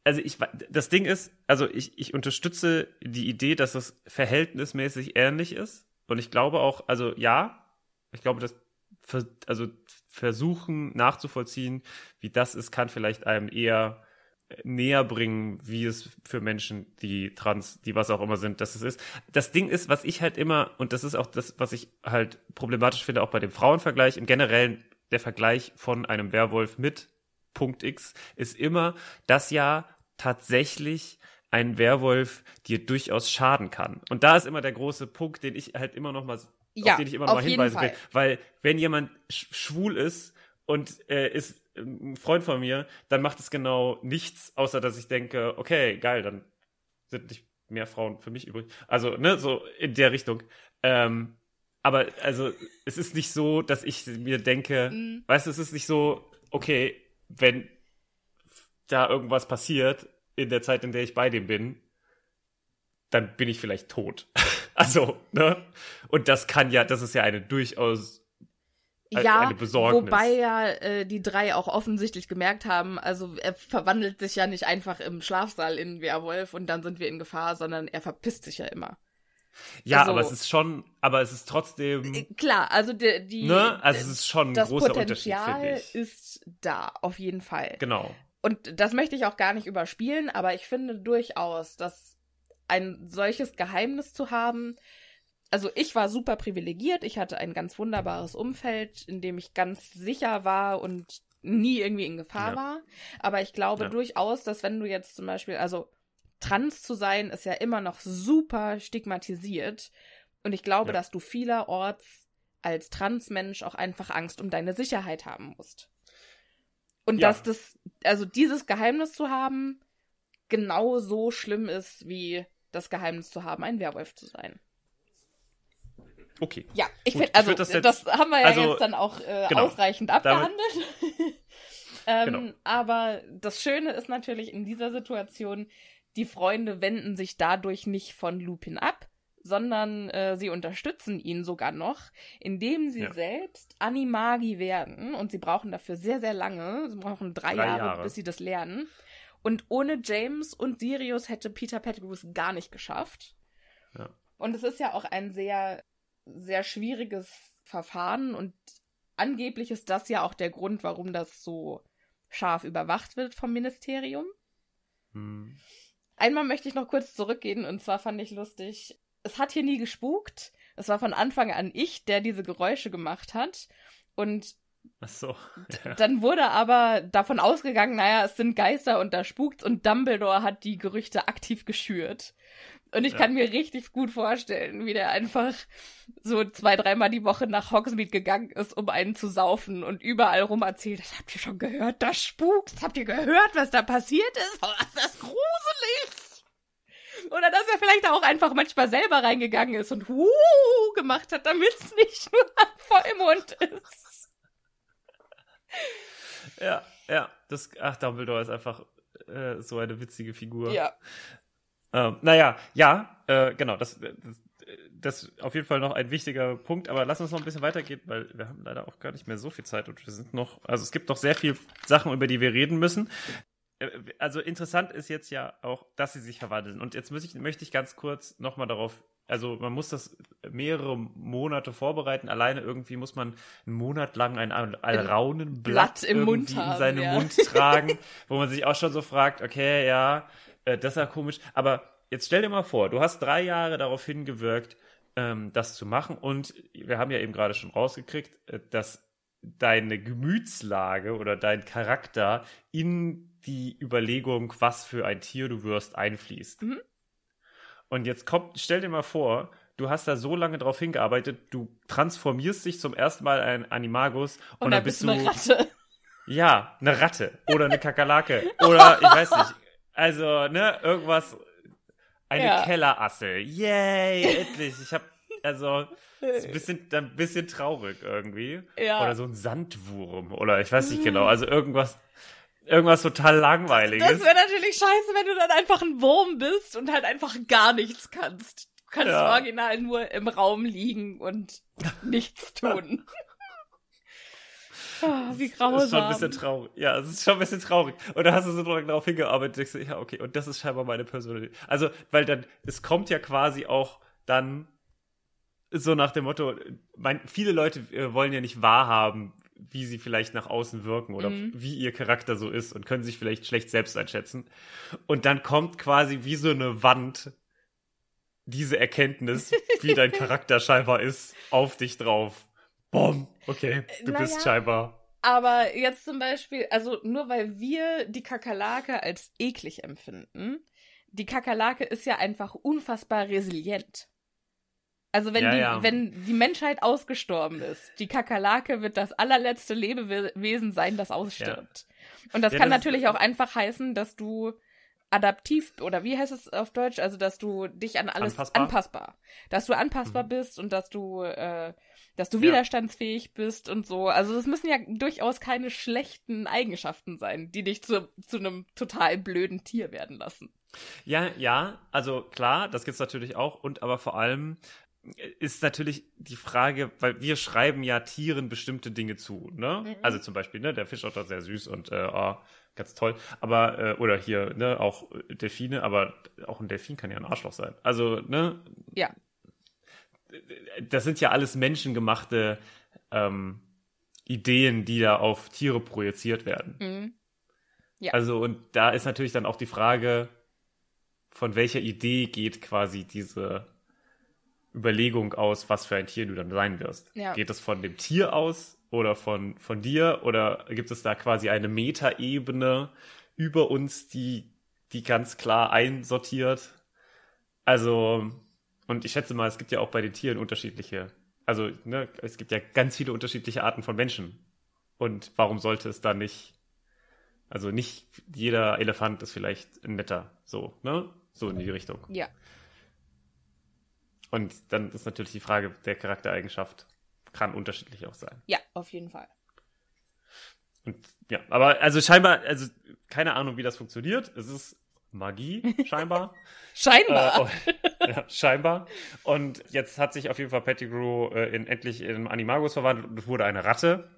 Speaker 1: Also ich, das Ding ist, also ich, ich unterstütze die Idee, dass es verhältnismäßig ähnlich ist. Und ich glaube auch, also ja, ich glaube, das ver, also versuchen nachzuvollziehen, wie das ist, kann vielleicht einem eher äh, näher bringen, wie es für Menschen, die trans, die was auch immer sind, dass es ist. Das Ding ist, was ich halt immer, und das ist auch das, was ich halt problematisch finde, auch bei dem Frauenvergleich, im Generellen der Vergleich von einem Werwolf mit Punkt X, ist immer, dass ja tatsächlich ein Werwolf dir durchaus schaden kann. Und da ist immer der große Punkt, den ich halt immer noch mal,
Speaker 2: Ja,
Speaker 1: auf den ich immer noch mal hinweisen will. Weil wenn jemand sch schwul ist und äh, ist ein Freund von mir, dann macht es genau nichts, außer dass ich denke, okay, geil, dann sind nicht mehr Frauen für mich übrig. Also, ne, so in der Richtung. Ähm, aber also, es ist nicht so, dass ich mir denke,
Speaker 2: Mhm.
Speaker 1: weißt du, es ist nicht so, okay, wenn da irgendwas passiert in der Zeit, in der ich bei dem bin, dann bin ich vielleicht tot. also, ne? Und das kann ja, das ist ja eine durchaus Eine-
Speaker 2: Ja, wobei ja äh, die drei auch offensichtlich gemerkt haben, also er verwandelt sich ja nicht einfach im Schlafsaal in Werwolf und dann sind wir in Gefahr, sondern er verpisst sich ja immer.
Speaker 1: Ja,
Speaker 2: Also-
Speaker 1: aber es ist schon, aber es ist trotzdem,
Speaker 2: Äh, Klar, also die, die
Speaker 1: ne? Also es ist schon ein
Speaker 2: das
Speaker 1: großer Unterschied,
Speaker 2: Potenzial
Speaker 1: finde ich.
Speaker 2: ist da, auf jeden Fall.
Speaker 1: Genau.
Speaker 2: Und das möchte ich auch gar nicht überspielen, aber ich finde durchaus, dass ein solches Geheimnis zu haben, also ich war super privilegiert, ich hatte ein ganz wunderbares Umfeld, in dem ich ganz sicher war und nie irgendwie in Gefahr
Speaker 1: Ja.
Speaker 2: war. Aber ich glaube
Speaker 1: Ja.
Speaker 2: durchaus, dass wenn du jetzt zum Beispiel, also trans zu sein, ist ja immer noch super stigmatisiert. Und ich glaube,
Speaker 1: Ja.
Speaker 2: dass du vielerorts als Transmensch auch einfach Angst um deine Sicherheit haben musst. Und
Speaker 1: Ja.
Speaker 2: dass das, also dieses Geheimnis zu haben, genau so schlimm ist, wie das Geheimnis zu haben, ein Werwolf zu sein.
Speaker 1: Okay.
Speaker 2: Ja, ich finde, also das,
Speaker 1: das jetzt-
Speaker 2: haben wir ja
Speaker 1: also,
Speaker 2: jetzt dann auch äh,
Speaker 1: genau.
Speaker 2: ausreichend
Speaker 1: Damit-
Speaker 2: abgehandelt. ähm,
Speaker 1: Genau.
Speaker 2: Aber das Schöne ist natürlich in dieser Situation, die Freunde wenden sich dadurch nicht von Lupin ab, sondern äh, sie unterstützen ihn sogar noch, indem sie
Speaker 1: Ja.
Speaker 2: selbst Animagi werden. Und sie brauchen dafür sehr, sehr lange. Sie brauchen drei,
Speaker 1: Drei
Speaker 2: Jahre,
Speaker 1: Jahre.
Speaker 2: bis sie das lernen. Und ohne James und Sirius hätte Peter Pettigrew es gar nicht geschafft.
Speaker 1: Ja.
Speaker 2: Und es ist ja auch ein sehr, sehr schwieriges Verfahren und angeblich ist das ja auch der Grund, warum das so scharf überwacht wird vom Ministerium.
Speaker 1: Hm.
Speaker 2: Einmal möchte ich noch kurz zurückgehen und zwar fand ich lustig, es hat hier nie gespukt. Es war von Anfang an ich, der diese Geräusche gemacht hat. Und
Speaker 1: Ach so. Ja.
Speaker 2: dann wurde aber davon ausgegangen, naja, es sind Geister und da spukt's und Dumbledore hat die Gerüchte aktiv geschürt. Und ich
Speaker 1: Ja.
Speaker 2: kann mir richtig gut vorstellen, wie der einfach so zwei, dreimal die Woche nach Hogsmeade gegangen ist, um einen zu saufen und überall rum erzählt, das habt ihr schon gehört, das spukt, habt ihr gehört, was da passiert ist? Oh, ist das gruselig! Oder dass er vielleicht auch einfach manchmal selber reingegangen ist und Huuu gemacht hat, damit es nicht nur am Vollmond ist.
Speaker 1: Ja, ja. Das, ach, Dumbledore ist einfach äh, so eine witzige Figur.
Speaker 2: Ja.
Speaker 1: Ähm, naja, ja, äh, genau, das, das, das ist auf jeden Fall noch ein wichtiger Punkt, aber lass uns noch ein bisschen weitergehen, weil wir haben leider auch gar nicht mehr so viel Zeit und wir sind noch, also es gibt noch sehr viel Sachen, über die wir reden müssen. Äh, Also interessant ist jetzt ja auch, dass sie sich verwandeln. Und jetzt ich, möchte ich ganz kurz nochmal darauf, also man muss das mehrere Monate vorbereiten. Alleine irgendwie muss man einen Monat lang ein Al- Alraunenblatt
Speaker 2: Blatt im Mund
Speaker 1: irgendwie in
Speaker 2: haben,
Speaker 1: seinem
Speaker 2: ja.
Speaker 1: Mund tragen, wo man sich auch schon so fragt, okay, ja, äh, das ist ja komisch. Aber jetzt stell dir mal vor, du hast drei Jahre darauf hingewirkt, ähm, das zu machen. Und wir haben ja eben gerade schon rausgekriegt, äh, dass deine Gemütslage oder dein Charakter in die Überlegung, was für ein Tier du wirst, einfließt.
Speaker 2: Mhm.
Speaker 1: Und jetzt kommt, stell dir mal vor, du hast da so lange drauf hingearbeitet, du transformierst dich zum ersten Mal in Animagus und,
Speaker 2: Und,
Speaker 1: dann bist
Speaker 2: du eine Ratte.
Speaker 1: ja, eine Ratte oder eine Kakerlake oder ich weiß nicht. Also, ne, irgendwas eine
Speaker 2: Ja.
Speaker 1: Kellerassel. Yay, endlich. Ich habe also ist ein bisschen dann ein bisschen traurig irgendwie
Speaker 2: Ja.
Speaker 1: oder so ein Sandwurm oder ich weiß nicht genau, also irgendwas irgendwas total langweiliges.
Speaker 2: Das wäre natürlich scheiße, wenn du dann einfach ein Wurm bist und halt einfach gar nichts kannst. Du kannst
Speaker 1: Ja.
Speaker 2: original nur im Raum liegen und nichts tun. Ah, wie
Speaker 1: Das ist schon ein
Speaker 2: grausam.
Speaker 1: bisschen traurig. Ja, es ist schon ein bisschen traurig. Und da hast du so darauf hingearbeitet, denkst du, ja, okay, und das ist scheinbar meine Persönlichkeit. Also, weil dann, es kommt ja quasi auch dann so nach dem Motto, mein, viele Leute äh, wollen ja nicht wahrhaben, wie sie vielleicht nach außen wirken oder
Speaker 2: Mhm.
Speaker 1: wie ihr Charakter so ist und können sich vielleicht schlecht selbst einschätzen. Und dann kommt quasi wie so eine Wand diese Erkenntnis, wie dein Charakter scheinbar ist, auf dich drauf. Bom, okay, du
Speaker 2: Naja.
Speaker 1: bist scheinbar
Speaker 2: Aber jetzt zum Beispiel, also nur weil wir die Kakerlake als eklig empfinden, die Kakerlake ist ja einfach unfassbar resilient. Also wenn,
Speaker 1: Ja,
Speaker 2: die,
Speaker 1: ja.
Speaker 2: wenn die Menschheit ausgestorben ist, die Kakerlake wird das allerletzte Lebewesen sein, das ausstirbt. Und das
Speaker 1: Ja,
Speaker 2: kann
Speaker 1: das-
Speaker 2: natürlich auch einfach heißen, dass du adaptiv oder wie heißt es auf Deutsch, also dass du dich an alles
Speaker 1: Anpassbar?
Speaker 2: anpassbar, dass du anpassbar bist und dass du äh, dass du
Speaker 1: Ja.
Speaker 2: widerstandsfähig bist und so. Also es müssen ja durchaus keine schlechten Eigenschaften sein, die dich zu, zu einem total blöden Tier werden lassen.
Speaker 1: Ja, ja, also klar, das gibt's natürlich auch und aber vor allem ist natürlich die Frage, weil wir schreiben ja Tieren bestimmte Dinge zu, ne?
Speaker 2: Mhm.
Speaker 1: Also zum Beispiel, ne, der Fischotter sehr süß und äh, oh, ganz toll, aber äh, oder hier, ne, auch äh, Delfine, aber auch ein Delfin kann ja ein Arschloch sein. Also, ne,
Speaker 2: Ja.
Speaker 1: das sind ja alles menschengemachte ähm, Ideen, die da auf Tiere projiziert werden.
Speaker 2: Mhm. Ja.
Speaker 1: Also, und da ist natürlich dann auch die Frage, von welcher Idee geht quasi diese Überlegung aus, was für ein Tier du dann sein wirst.
Speaker 2: Ja.
Speaker 1: Geht es von dem Tier aus oder von, von dir oder gibt es da quasi eine Metaebene über uns, die, die ganz klar einsortiert? Also, und ich schätze mal, es gibt ja auch bei den Tieren unterschiedliche, also ne, es gibt ja ganz viele unterschiedliche Arten von Menschen. Und warum sollte es da nicht, also nicht jeder Elefant ist vielleicht ein netter, so, ne? So in die Richtung.
Speaker 2: Ja.
Speaker 1: Und dann ist natürlich die Frage der Charaktereigenschaft, kann unterschiedlich auch sein.
Speaker 2: Ja, auf jeden Fall.
Speaker 1: Und ja, aber also scheinbar, also keine Ahnung, wie das funktioniert. Es ist Magie, scheinbar.
Speaker 2: Scheinbar.
Speaker 1: Äh, und, ja, scheinbar. Und jetzt hat sich auf jeden Fall Pettigrew äh, in, endlich in Animagus verwandelt und es wurde eine Ratte.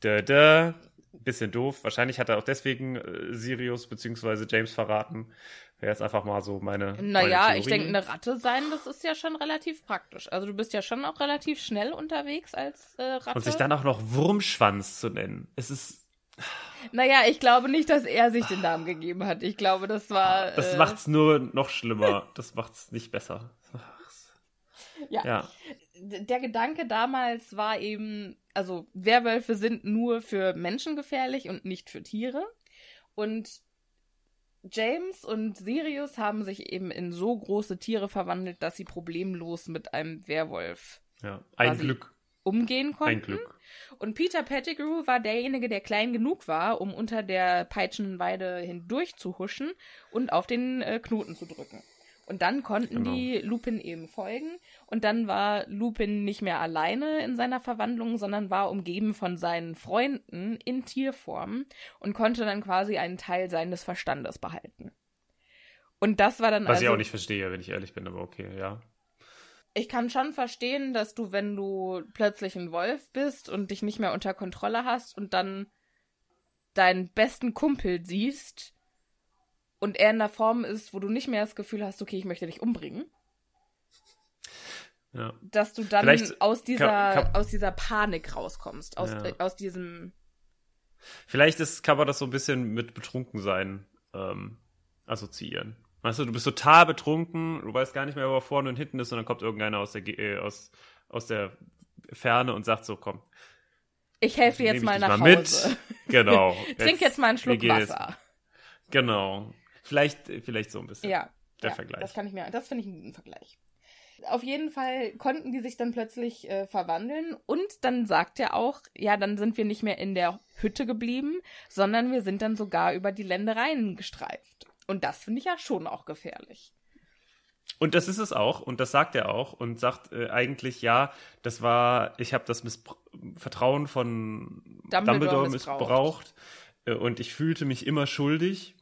Speaker 1: Da, da. Bisschen doof. Wahrscheinlich hat er auch deswegen äh, Sirius bzw. James verraten. Wäre jetzt einfach mal so meine.
Speaker 2: naja,
Speaker 1: meine
Speaker 2: ich denke, eine Ratte sein, das ist ja schon relativ praktisch. Also du bist ja schon auch relativ schnell unterwegs als äh, Ratte.
Speaker 1: Und sich dann auch noch Wurmschwanz zu nennen. Es ist.
Speaker 2: naja, ich glaube nicht, dass er sich den Namen gegeben hat. Ich glaube, das war.
Speaker 1: Das
Speaker 2: äh,
Speaker 1: macht's nur noch schlimmer. Das macht's nicht besser.
Speaker 2: Ja.
Speaker 1: Ja.
Speaker 2: der Gedanke damals war eben, also Werwölfe sind nur für Menschen gefährlich und nicht für Tiere. Und James und Sirius haben sich eben in so große Tiere verwandelt, dass sie problemlos mit einem Werwolf
Speaker 1: ja. Ein Glück.
Speaker 2: umgehen konnten.
Speaker 1: Ein Glück.
Speaker 2: Und Peter Pettigrew war derjenige, der klein genug war, um unter der Peitschenweide hindurch zu huschen und auf den äh, Knoten zu drücken. Und dann konnten
Speaker 1: Genau.
Speaker 2: die Lupin eben folgen. Und dann war Lupin nicht mehr alleine in seiner Verwandlung, sondern war umgeben von seinen Freunden in Tierform und konnte dann quasi einen Teil seines Verstandes behalten. Und das war dann
Speaker 1: Was
Speaker 2: also.
Speaker 1: ich auch nicht verstehe, wenn ich ehrlich bin, aber okay, ja.
Speaker 2: Ich kann schon verstehen, dass du, wenn du plötzlich ein Wolf bist und dich nicht mehr unter Kontrolle hast und dann deinen besten Kumpel siehst und er in der Form ist, wo du nicht mehr das Gefühl hast, okay, ich möchte dich umbringen,
Speaker 1: ja.
Speaker 2: dass du dann
Speaker 1: Vielleicht
Speaker 2: aus dieser,
Speaker 1: kann- kann-
Speaker 2: aus dieser Panik rauskommst, aus,
Speaker 1: Ja.
Speaker 2: äh, aus diesem,
Speaker 1: Vielleicht ist, kann man das so ein bisschen mit Betrunkensein ähm, assoziieren. Weißt du, du bist total betrunken, du weißt gar nicht mehr, wo vorne und hinten ist, und dann kommt irgendeiner aus der, äh, aus, aus der Ferne und sagt so, komm,
Speaker 2: Ich helfe dir jetzt mal nach
Speaker 1: mal
Speaker 2: Hause.
Speaker 1: Mit. Genau.
Speaker 2: Trink jetzt mal einen Schluck
Speaker 1: jetzt-
Speaker 2: Wasser.
Speaker 1: Genau. Vielleicht, vielleicht so ein bisschen.
Speaker 2: Ja.
Speaker 1: Der
Speaker 2: ja,
Speaker 1: Vergleich.
Speaker 2: Das kann ich mir, das finde ich einen guten Vergleich. Auf jeden Fall konnten die sich dann plötzlich äh, verwandeln und dann sagt er auch, ja, dann sind wir nicht mehr in der Hütte geblieben, sondern wir sind dann sogar über die Ländereien gestreift. Und das finde ich ja schon auch gefährlich.
Speaker 1: Und das ist es auch, und das sagt er auch, und sagt äh, eigentlich, ja, das war, ich habe das Misspr Vertrauen von
Speaker 2: Dumbledore
Speaker 1: Dumbledore,
Speaker 2: missbraucht.
Speaker 1: missbraucht, äh, und ich fühlte mich immer schuldig.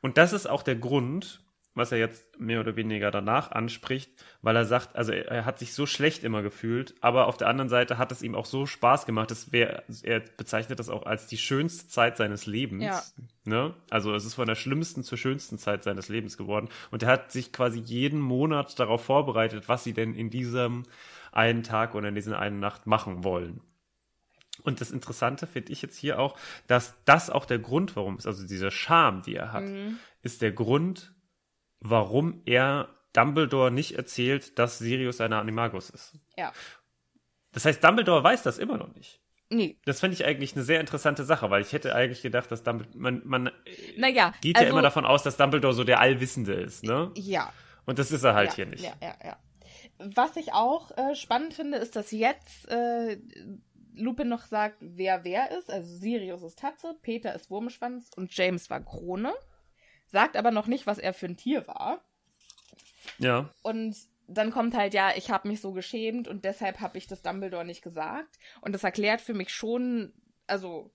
Speaker 1: Und das ist auch der Grund, was er jetzt mehr oder weniger danach anspricht, weil er sagt, also er, hat sich so schlecht immer gefühlt, aber auf der anderen Seite hat es ihm auch so Spaß gemacht, dass wär, er bezeichnet das auch als die schönste Zeit seines Lebens.
Speaker 2: Ja.
Speaker 1: Ne? Also es ist von der schlimmsten zur schönsten Zeit seines Lebens geworden. Und er hat sich quasi jeden Monat darauf vorbereitet, was sie denn in diesem einen Tag oder in dieser einen Nacht machen wollen. Und das Interessante finde ich jetzt hier auch, dass das auch der Grund, warum es, also diese Scham, die er hat, ist der Grund, warum er Dumbledore nicht erzählt, dass Sirius eine Animagus ist.
Speaker 2: Ja.
Speaker 1: Das heißt, Dumbledore weiß das immer noch nicht.
Speaker 2: Nee.
Speaker 1: Das finde ich eigentlich eine sehr interessante Sache, weil ich hätte eigentlich gedacht, dass Dumbledore, man, man
Speaker 2: Naja.
Speaker 1: geht
Speaker 2: also,
Speaker 1: ja immer davon aus, dass Dumbledore so der Allwissende ist, ne?
Speaker 2: Ja.
Speaker 1: Und das ist er halt
Speaker 2: ja,
Speaker 1: hier nicht.
Speaker 2: Ja, ja, ja. Was ich auch äh, spannend finde, ist, dass jetzt äh, Lupin noch sagt, wer wer ist. Also Sirius ist Tatze, Peter ist Wurmschwanz und James war Krone. Sagt aber noch nicht, was er für ein Tier war.
Speaker 1: ja.
Speaker 2: Und dann kommt halt, ja, ich habe mich so geschämt und deshalb habe ich das Dumbledore nicht gesagt. Und das erklärt für mich schon, also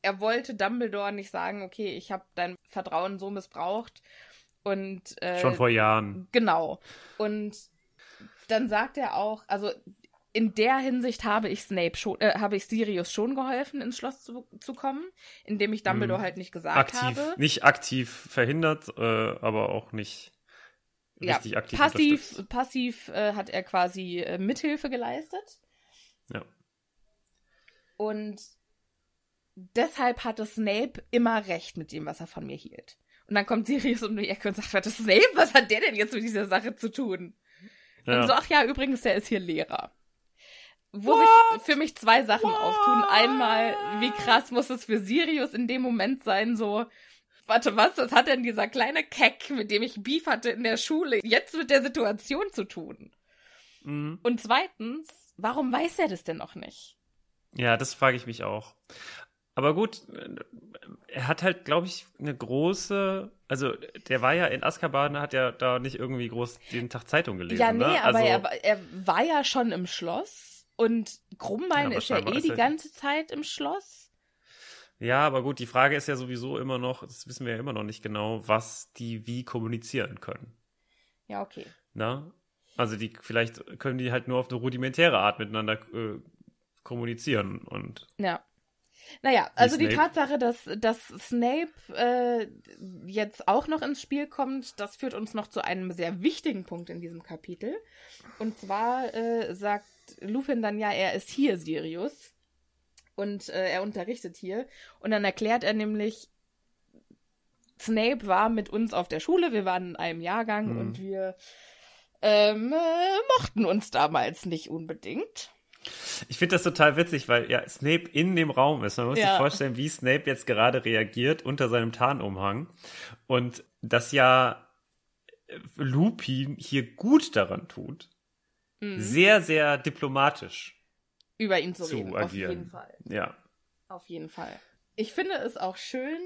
Speaker 2: er wollte Dumbledore nicht sagen, okay, ich habe dein Vertrauen so missbraucht und äh,
Speaker 1: Schon vor Jahren.
Speaker 2: Genau. Und dann sagt er auch, also in der Hinsicht habe ich Snape schon, äh, habe ich Sirius schon geholfen, ins Schloss zu, zu kommen, indem ich Dumbledore
Speaker 1: Mhm.
Speaker 2: halt nicht gesagt
Speaker 1: Aktiv,
Speaker 2: habe.
Speaker 1: nicht aktiv verhindert, äh, aber auch nicht richtig aktiv
Speaker 2: passiv, passiv äh, hat er quasi äh, Mithilfe geleistet.
Speaker 1: Ja.
Speaker 2: Und deshalb hatte Snape immer recht mit dem, was er von mir hielt. Und dann kommt Sirius um die Ecke und sagt, was Snape, was hat der denn jetzt mit dieser Sache zu tun?
Speaker 1: Ja.
Speaker 2: Und so, ach ja, übrigens, der ist hier Lehrer. Wo sich für mich zwei Sachen auftun. Einmal, wie krass muss es für Sirius in dem Moment sein, so, warte, was, was hat denn dieser kleine Keck, mit dem ich Beef hatte in der Schule, jetzt mit der Situation zu tun?
Speaker 1: Mhm.
Speaker 2: Und zweitens, warum weiß er das denn noch nicht?
Speaker 1: Ja, das frage ich mich auch. Aber gut, er hat halt, glaube ich, eine große, also der war ja in Azkaban, hat ja da nicht irgendwie groß jeden Tag Zeitung gelesen.
Speaker 2: ja, nee,
Speaker 1: ne?
Speaker 2: aber
Speaker 1: also,
Speaker 2: er, war- er war ja schon im Schloss und Krummbein
Speaker 1: Ja,
Speaker 2: ist ja eh
Speaker 1: ist
Speaker 2: die ganze Zeit im Schloss.
Speaker 1: Ja, aber gut, die Frage ist ja sowieso immer noch, das wissen wir ja immer noch nicht genau, was die wie kommunizieren können.
Speaker 2: Ja, okay.
Speaker 1: Na? Also die, vielleicht können die halt nur auf eine rudimentäre Art miteinander äh, kommunizieren und
Speaker 2: Ja. Naja, also die
Speaker 1: Snape.
Speaker 2: Tatsache, dass, dass Snape äh, jetzt auch noch ins Spiel kommt, das führt uns noch zu einem sehr wichtigen Punkt in diesem Kapitel. Und zwar äh, sagt Lupin dann ja, er ist hier, Sirius. Und äh, er unterrichtet hier. Und dann erklärt er nämlich, Snape war mit uns auf der Schule, wir waren in einem Jahrgang
Speaker 1: Mhm.
Speaker 2: und wir ähm, äh, mochten uns damals nicht unbedingt.
Speaker 1: Ich finde das total witzig, weil ja Snape in dem Raum ist. Man muss
Speaker 2: Ja.
Speaker 1: sich vorstellen, wie Snape jetzt gerade reagiert unter seinem Tarnumhang. Und dass ja Lupin hier gut daran tut,
Speaker 2: Mhm.
Speaker 1: sehr, sehr diplomatisch
Speaker 2: Über ihn zu,
Speaker 1: zu
Speaker 2: reden,
Speaker 1: agieren.
Speaker 2: auf jeden Fall.
Speaker 1: Ja.
Speaker 2: Auf jeden Fall. Ich finde es auch schön,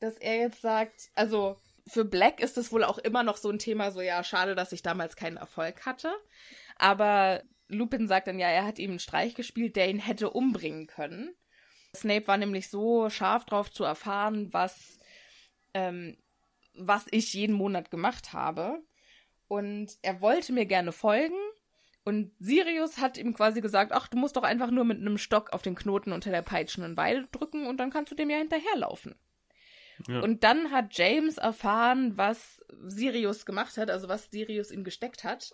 Speaker 2: dass er jetzt sagt, also für Black ist es wohl auch immer noch so ein Thema, so ja, schade, dass ich damals keinen Erfolg hatte. Aber Lupin sagt dann ja, er hat ihm einen Streich gespielt, der ihn hätte umbringen können. Snape war nämlich so scharf drauf zu erfahren, was, ähm, was ich jeden Monat gemacht habe. Und er wollte mir gerne folgen. Und Sirius hat ihm quasi gesagt, ach, du musst doch einfach nur mit einem Stock auf den Knoten unter der peitschenden Weide drücken und dann kannst du dem ja hinterherlaufen.
Speaker 1: Ja.
Speaker 2: Und dann hat James erfahren, was Sirius gemacht hat, also was Sirius ihm gesteckt hat.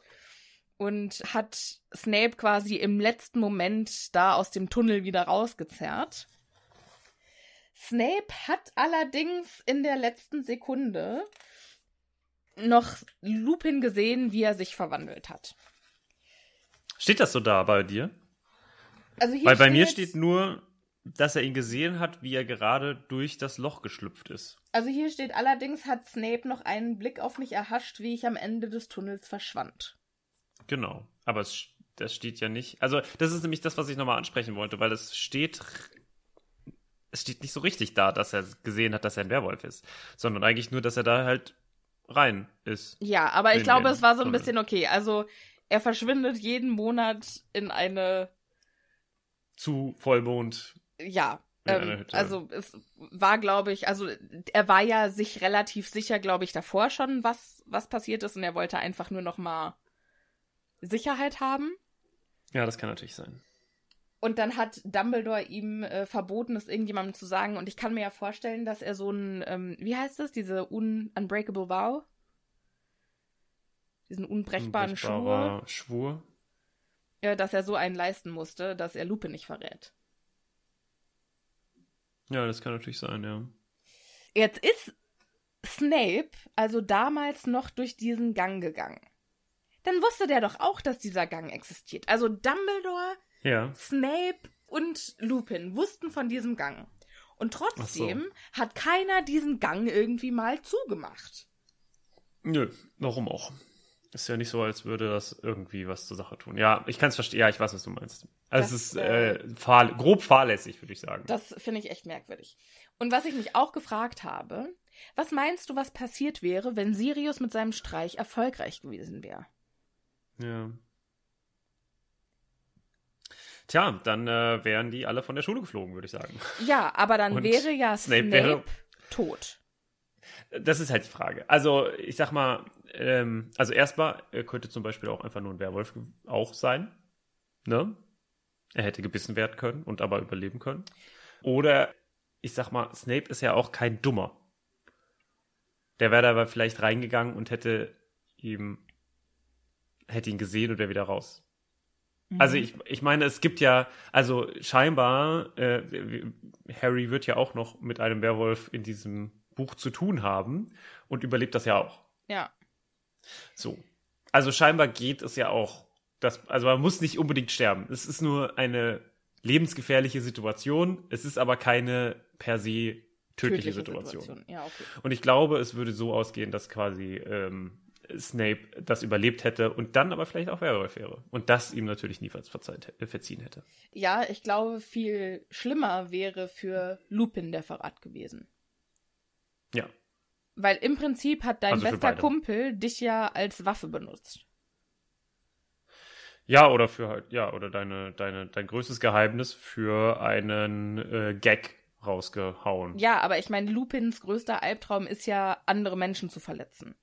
Speaker 2: Und hat Snape quasi im letzten Moment da aus dem Tunnel wieder rausgezerrt. Snape hat allerdings in der letzten Sekunde noch Lupin gesehen, wie er sich verwandelt hat.
Speaker 1: Steht das so da bei dir?
Speaker 2: Also hier
Speaker 1: Weil bei mir steht nur, dass er ihn gesehen hat, wie er gerade durch das Loch geschlüpft ist.
Speaker 2: Also hier steht allerdings, hat Snape noch einen Blick auf mich erhascht, wie ich am Ende des Tunnels verschwand.
Speaker 1: Genau. Aber es, das steht ja nicht. Also, das ist nämlich das, was ich nochmal ansprechen wollte, weil es steht. Es steht nicht so richtig da, dass er gesehen hat, dass er ein Werwolf ist, sondern eigentlich nur, dass er da halt rein ist.
Speaker 2: Ja, aber ich glaube, es war so ein bisschen okay. Also er verschwindet jeden Monat in eine,
Speaker 1: Zu Vollmond.
Speaker 2: ja. Ähm, also es war, glaube ich, also er war ja sich relativ sicher, glaube ich, davor schon, was, was passiert ist und er wollte einfach nur noch mal Sicherheit haben.
Speaker 1: Ja, das kann natürlich sein.
Speaker 2: Und dann hat Dumbledore ihm äh, verboten, es irgendjemandem zu sagen. Und ich kann mir ja vorstellen, dass er so ein, ähm, wie heißt das, diese un Unbreakable Vow? Diesen unbrechbaren Schwur,
Speaker 1: Schwur.
Speaker 2: dass er so einen leisten musste, dass er Lupe nicht verrät.
Speaker 1: Ja, das kann natürlich sein, ja.
Speaker 2: Jetzt ist Snape also damals noch durch diesen Gang gegangen. Dann wusste der doch auch, dass dieser Gang existiert. Also Dumbledore
Speaker 1: Ja.
Speaker 2: Snape und Lupin wussten von diesem Gang. Und trotzdem hat keiner diesen Gang irgendwie mal zugemacht.
Speaker 1: Nö, warum auch? Ist ja nicht so, als würde das irgendwie was zur Sache tun. Ja, ich kann es verstehen. Ja, ich weiß, was du meinst. Also
Speaker 2: Das,
Speaker 1: es ist
Speaker 2: äh,
Speaker 1: äh, fahr grob fahrlässig, würde ich sagen.
Speaker 2: Das finde ich echt merkwürdig. Und was ich mich auch gefragt habe, was meinst du, was passiert wäre, wenn Sirius mit seinem Streich erfolgreich gewesen wäre?
Speaker 1: Ja. Tja, dann äh, wären die alle von der Schule geflogen, würde ich sagen.
Speaker 2: Ja, aber dann
Speaker 1: Und
Speaker 2: wäre ja
Speaker 1: Snape
Speaker 2: Snape,
Speaker 1: wäre-
Speaker 2: tot.
Speaker 1: Das ist halt die Frage. Also, ich sag mal, ähm, also erstmal, er könnte zum Beispiel auch einfach nur ein Werwolf auch sein. Ne? Er hätte gebissen werden können und aber überleben können. Oder, ich sag mal, Snape ist ja auch kein Dummer. Der wäre da aber vielleicht reingegangen und hätte ihm, hätte ihn gesehen und wäre wieder raus. Also ich, ich meine, es gibt ja, also scheinbar, äh, Harry wird ja auch noch mit einem Werwolf in diesem Buch zu tun haben und überlebt das ja auch.
Speaker 2: Ja.
Speaker 1: So. Also scheinbar geht es ja auch. Das, also man muss nicht unbedingt sterben. Es ist nur eine lebensgefährliche Situation. Es ist aber keine per se tödliche, Situation.
Speaker 2: Ja, okay.
Speaker 1: Und ich glaube, es würde so ausgehen, dass quasi ähm, Snape das überlebt hätte und dann aber vielleicht auch Werwolf wäre. Und das ihm natürlich nie verzeiht, äh, verziehen hätte.
Speaker 2: Ja, ich glaube, viel schlimmer wäre für Lupin der Verrat gewesen.
Speaker 1: Ja.
Speaker 2: Weil im Prinzip hat dein
Speaker 1: Also
Speaker 2: bester. Kumpel dich ja als Waffe benutzt.
Speaker 1: Ja, oder für halt, ja, oder deine, deine, dein größtes Geheimnis für einen äh, Gag rausgehauen.
Speaker 2: Ja, aber ich meine, Lupins größter Albtraum ist ja, andere Menschen zu verletzen.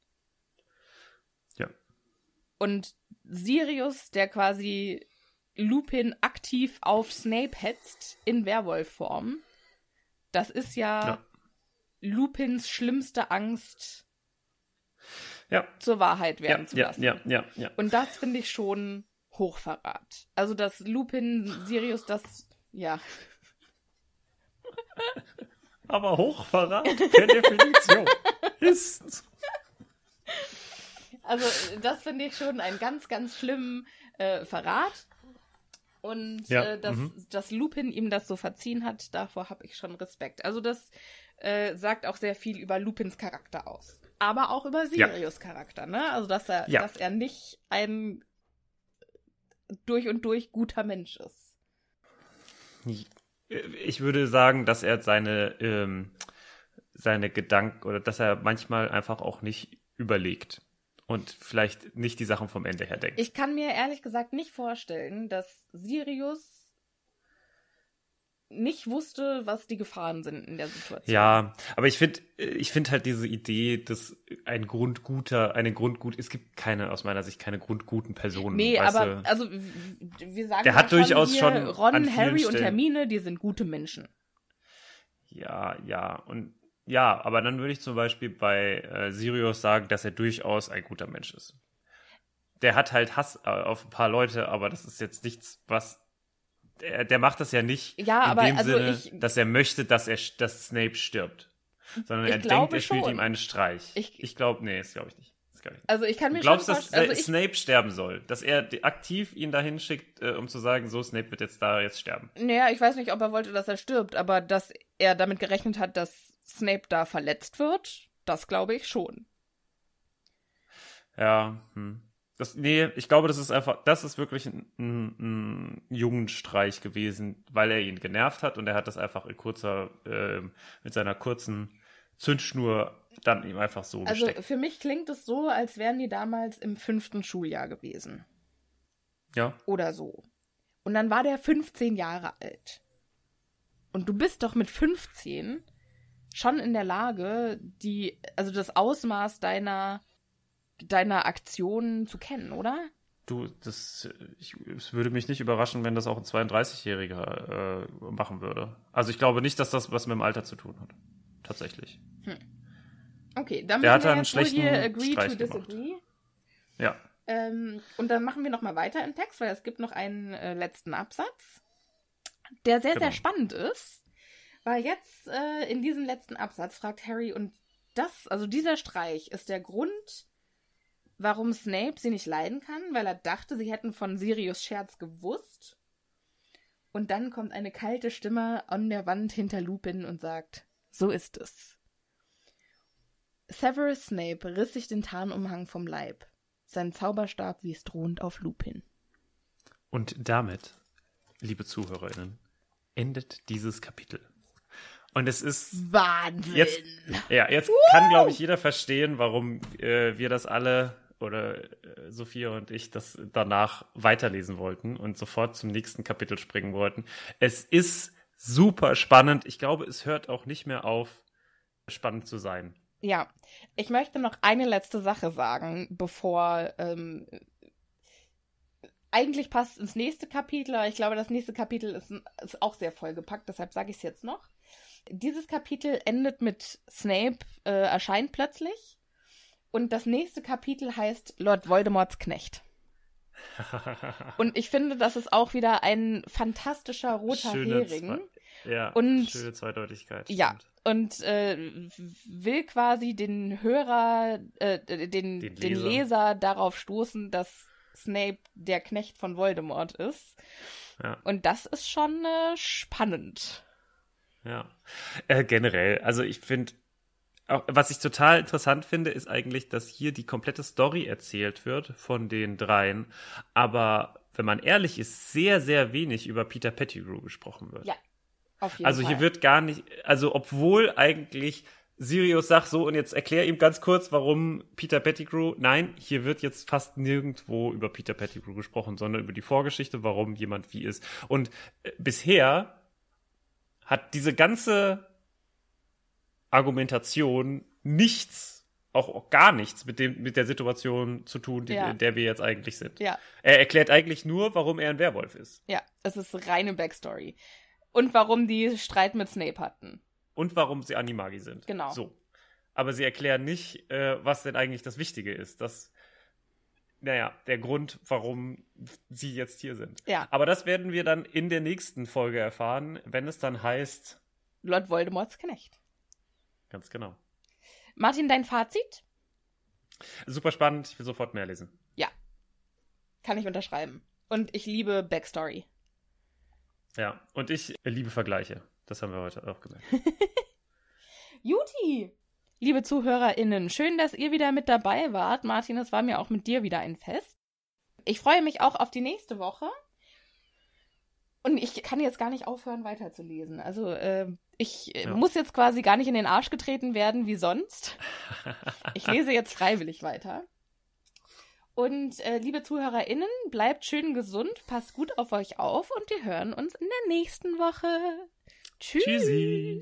Speaker 1: Ja.
Speaker 2: Und Sirius, der quasi Lupin aktiv auf Snape hetzt in Werwolfform, das ist ja,
Speaker 1: Ja.
Speaker 2: Lupins schlimmste Angst,
Speaker 1: Ja.
Speaker 2: zur Wahrheit
Speaker 1: Ja,
Speaker 2: werden zu
Speaker 1: ja,
Speaker 2: lassen.
Speaker 1: ja, ja, ja.
Speaker 2: Und das finde ich schon Hochverrat. Also, dass Lupin Sirius das, ja,
Speaker 1: Aber Hochverrat per Definition ist.
Speaker 2: Also, das finde ich schon einen ganz, ganz schlimmen äh, Verrat. Und
Speaker 1: Ja,
Speaker 2: äh, dass,
Speaker 1: mhm.
Speaker 2: dass Lupin ihm das so verziehen hat, davor habe ich schon Respekt. Also, das äh, sagt auch sehr viel über Lupins Charakter aus. Aber auch über
Speaker 1: Ja.
Speaker 2: Sirius Charakter, ne? Also, dass er,
Speaker 1: Ja.
Speaker 2: dass er nicht ein durch und durch guter Mensch ist.
Speaker 1: Ich würde sagen, dass er seine, ähm, seine Gedanken oder dass er manchmal einfach auch nicht überlegt und vielleicht nicht die Sachen vom Ende her denkt.
Speaker 2: Ich kann mir ehrlich gesagt nicht vorstellen, dass Sirius nicht wusste, was die Gefahren sind in der Situation.
Speaker 1: Ja, aber ich finde, ich finde halt diese Idee, dass ein Grundguter, eine Grundgut, es gibt keine, aus meiner Sicht, keine grundguten Personen.
Speaker 2: Nee, aber
Speaker 1: du?
Speaker 2: also wir sagen
Speaker 1: Der hat durchaus
Speaker 2: hier,
Speaker 1: schon
Speaker 2: Ron, Harry und Hermine, die sind gute Menschen.
Speaker 1: Ja, ja, und ja, aber dann würde ich zum Beispiel bei äh, Sirius sagen, dass er durchaus ein guter Mensch ist. Der hat halt Hass äh, auf ein paar Leute, aber das ist jetzt nichts, was. Der, der macht das ja nicht
Speaker 2: Ja,
Speaker 1: in
Speaker 2: aber
Speaker 1: dem
Speaker 2: also
Speaker 1: Sinne,
Speaker 2: ich-
Speaker 1: dass er möchte, dass er dass Snape stirbt. Sondern er denkt, er spielt
Speaker 2: schon.
Speaker 1: ihm einen Streich.
Speaker 2: Ich-
Speaker 1: Ich, glaube, nee, das glaube ich nicht.
Speaker 2: Also ich kann mir
Speaker 1: du glaubst,
Speaker 2: schon
Speaker 1: dass
Speaker 2: vorstellen,
Speaker 1: äh,
Speaker 2: also ich,
Speaker 1: Snape sterben soll? Dass er aktiv ihn dahin schickt, äh, um zu sagen, so, Snape wird jetzt da jetzt sterben.
Speaker 2: naja, ich weiß nicht, ob er wollte, dass er stirbt, aber dass er damit gerechnet hat, dass Snape da verletzt wird, das glaube ich schon.
Speaker 1: Ja, hm. Das, nee, ich glaube, das ist einfach, das ist wirklich ein, ein, ein Jugendstreich gewesen, weil er ihn genervt hat und er hat das einfach in kurzer, ähm, mit seiner kurzen Zündschnur dann ihm einfach so
Speaker 2: Also
Speaker 1: gesteckt.
Speaker 2: für mich klingt es so, als wären die damals im fünften Schuljahr gewesen.
Speaker 1: Ja.
Speaker 2: Oder so. Und dann war der 15 Jahre alt. Und du bist doch mit 15 schon in der Lage, die, also das Ausmaß deiner, deiner Aktionen zu kennen, oder?
Speaker 1: Du, das, ich, es würde mich nicht überraschen, wenn das auch ein 32-Jähriger äh, machen würde. Also ich glaube nicht, dass das was mit dem Alter zu tun hat. Tatsächlich.
Speaker 2: Okay, dann
Speaker 1: Der
Speaker 2: müssen wir
Speaker 1: einen
Speaker 2: jetzt wohl
Speaker 1: schlechten
Speaker 2: hier agree
Speaker 1: Streich
Speaker 2: to
Speaker 1: gemacht.
Speaker 2: disagree.
Speaker 1: Ja.
Speaker 2: Ähm, und dann machen wir noch mal weiter im Text, weil es gibt noch einen äh, letzten Absatz, der sehr,
Speaker 1: Genau.
Speaker 2: sehr spannend ist. Weil jetzt äh, in diesem letzten Absatz fragt Harry, und das, also dieser Streich ist der Grund, warum Snape sie nicht leiden kann, weil er dachte, sie hätten von Sirius Scherz gewusst. Und dann kommt eine kalte Stimme an der Wand hinter Lupin und sagt, so ist es. Severus Snape riss sich den Tarnumhang vom Leib. Sein Zauberstab wies drohend auf Lupin.
Speaker 1: Und damit, liebe ZuhörerInnen, endet dieses Kapitel. Und es ist
Speaker 2: Wahnsinn!
Speaker 1: Jetzt, ja, jetzt kann, glaube ich, jeder verstehen, warum äh, wir das alle oder äh, Sophia und ich das danach weiterlesen wollten und sofort zum nächsten Kapitel springen wollten. Es ist super spannend. Ich glaube, es hört auch nicht mehr auf, spannend zu sein.
Speaker 2: Ja, ich möchte noch eine letzte Sache sagen, bevor ähm, eigentlich passt ins nächste Kapitel, aber ich glaube, das nächste Kapitel ist, ist auch sehr vollgepackt, deshalb sage ich es jetzt noch. Dieses Kapitel endet mit Snape äh, erscheint plötzlich und das nächste Kapitel heißt Lord Voldemorts Knecht. Und ich finde, das ist auch wieder ein fantastischer roter
Speaker 1: Schöne
Speaker 2: Hering.
Speaker 1: Zwei- ja,
Speaker 2: Und-
Speaker 1: schöne Zweideutigkeit.
Speaker 2: Ja,
Speaker 1: stimmt.
Speaker 2: und äh, will quasi den Hörer, äh, den,
Speaker 1: Den
Speaker 2: den,
Speaker 1: Leser.
Speaker 2: Leser. darauf stoßen, dass Snape der Knecht von Voldemort ist.
Speaker 1: Ja.
Speaker 2: Und das ist schon äh, spannend.
Speaker 1: Ja, äh, generell. Also ich finde, was ich total interessant finde, ist eigentlich, dass hier die komplette Story erzählt wird von den dreien, aber wenn man ehrlich ist, sehr, sehr wenig über Peter Pettigrew gesprochen wird.
Speaker 2: Ja, auf jeden
Speaker 1: also
Speaker 2: Fall.
Speaker 1: hier wird gar nicht, also obwohl eigentlich Sirius sagt so und jetzt erklär ihm ganz kurz, warum Peter Pettigrew. Nein, hier wird jetzt fast nirgendwo über Peter Pettigrew gesprochen, sondern über die Vorgeschichte, warum jemand wie ist. Und äh, bisher hat diese ganze Argumentation nichts, auch, gar nichts mit dem mit der Situation zu tun, die,
Speaker 2: Ja.
Speaker 1: in der wir jetzt eigentlich sind.
Speaker 2: Ja,
Speaker 1: Er erklärt eigentlich nur, warum er ein Werwolf ist.
Speaker 2: ja, es ist reine Backstory. Und warum die Streit mit Snape hatten.
Speaker 1: und warum sie Animagi sind.
Speaker 2: Genau.
Speaker 1: So. Aber sie erklären nicht, äh, was denn eigentlich das Wichtige ist. Das, naja, der Grund, warum sie jetzt hier sind.
Speaker 2: Ja.
Speaker 1: Aber das werden wir dann in der nächsten Folge erfahren, wenn es dann heißt,
Speaker 2: Lord Voldemorts Knecht.
Speaker 1: Ganz genau.
Speaker 2: Martin, dein Fazit?
Speaker 1: Super spannend, ich will sofort mehr lesen.
Speaker 2: Ja. Kann ich unterschreiben. Und ich liebe Backstory.
Speaker 1: Ja, und ich liebe Vergleiche. Das haben wir heute auch gemerkt.
Speaker 2: Juti! Liebe ZuhörerInnen, schön, dass ihr wieder mit dabei wart. Martin, es war mir auch mit dir wieder ein Fest. Ich freue mich auch auf die nächste Woche. Und ich kann jetzt gar nicht aufhören, weiterzulesen. Also, äh, ich
Speaker 1: Ja.
Speaker 2: muss jetzt quasi gar nicht in den Arsch getreten werden wie sonst. Ich lese jetzt freiwillig weiter. Und äh, liebe ZuhörerInnen, bleibt schön gesund, passt gut auf euch auf und wir hören uns in der nächsten Woche. Tschüss.
Speaker 1: Tschüssi.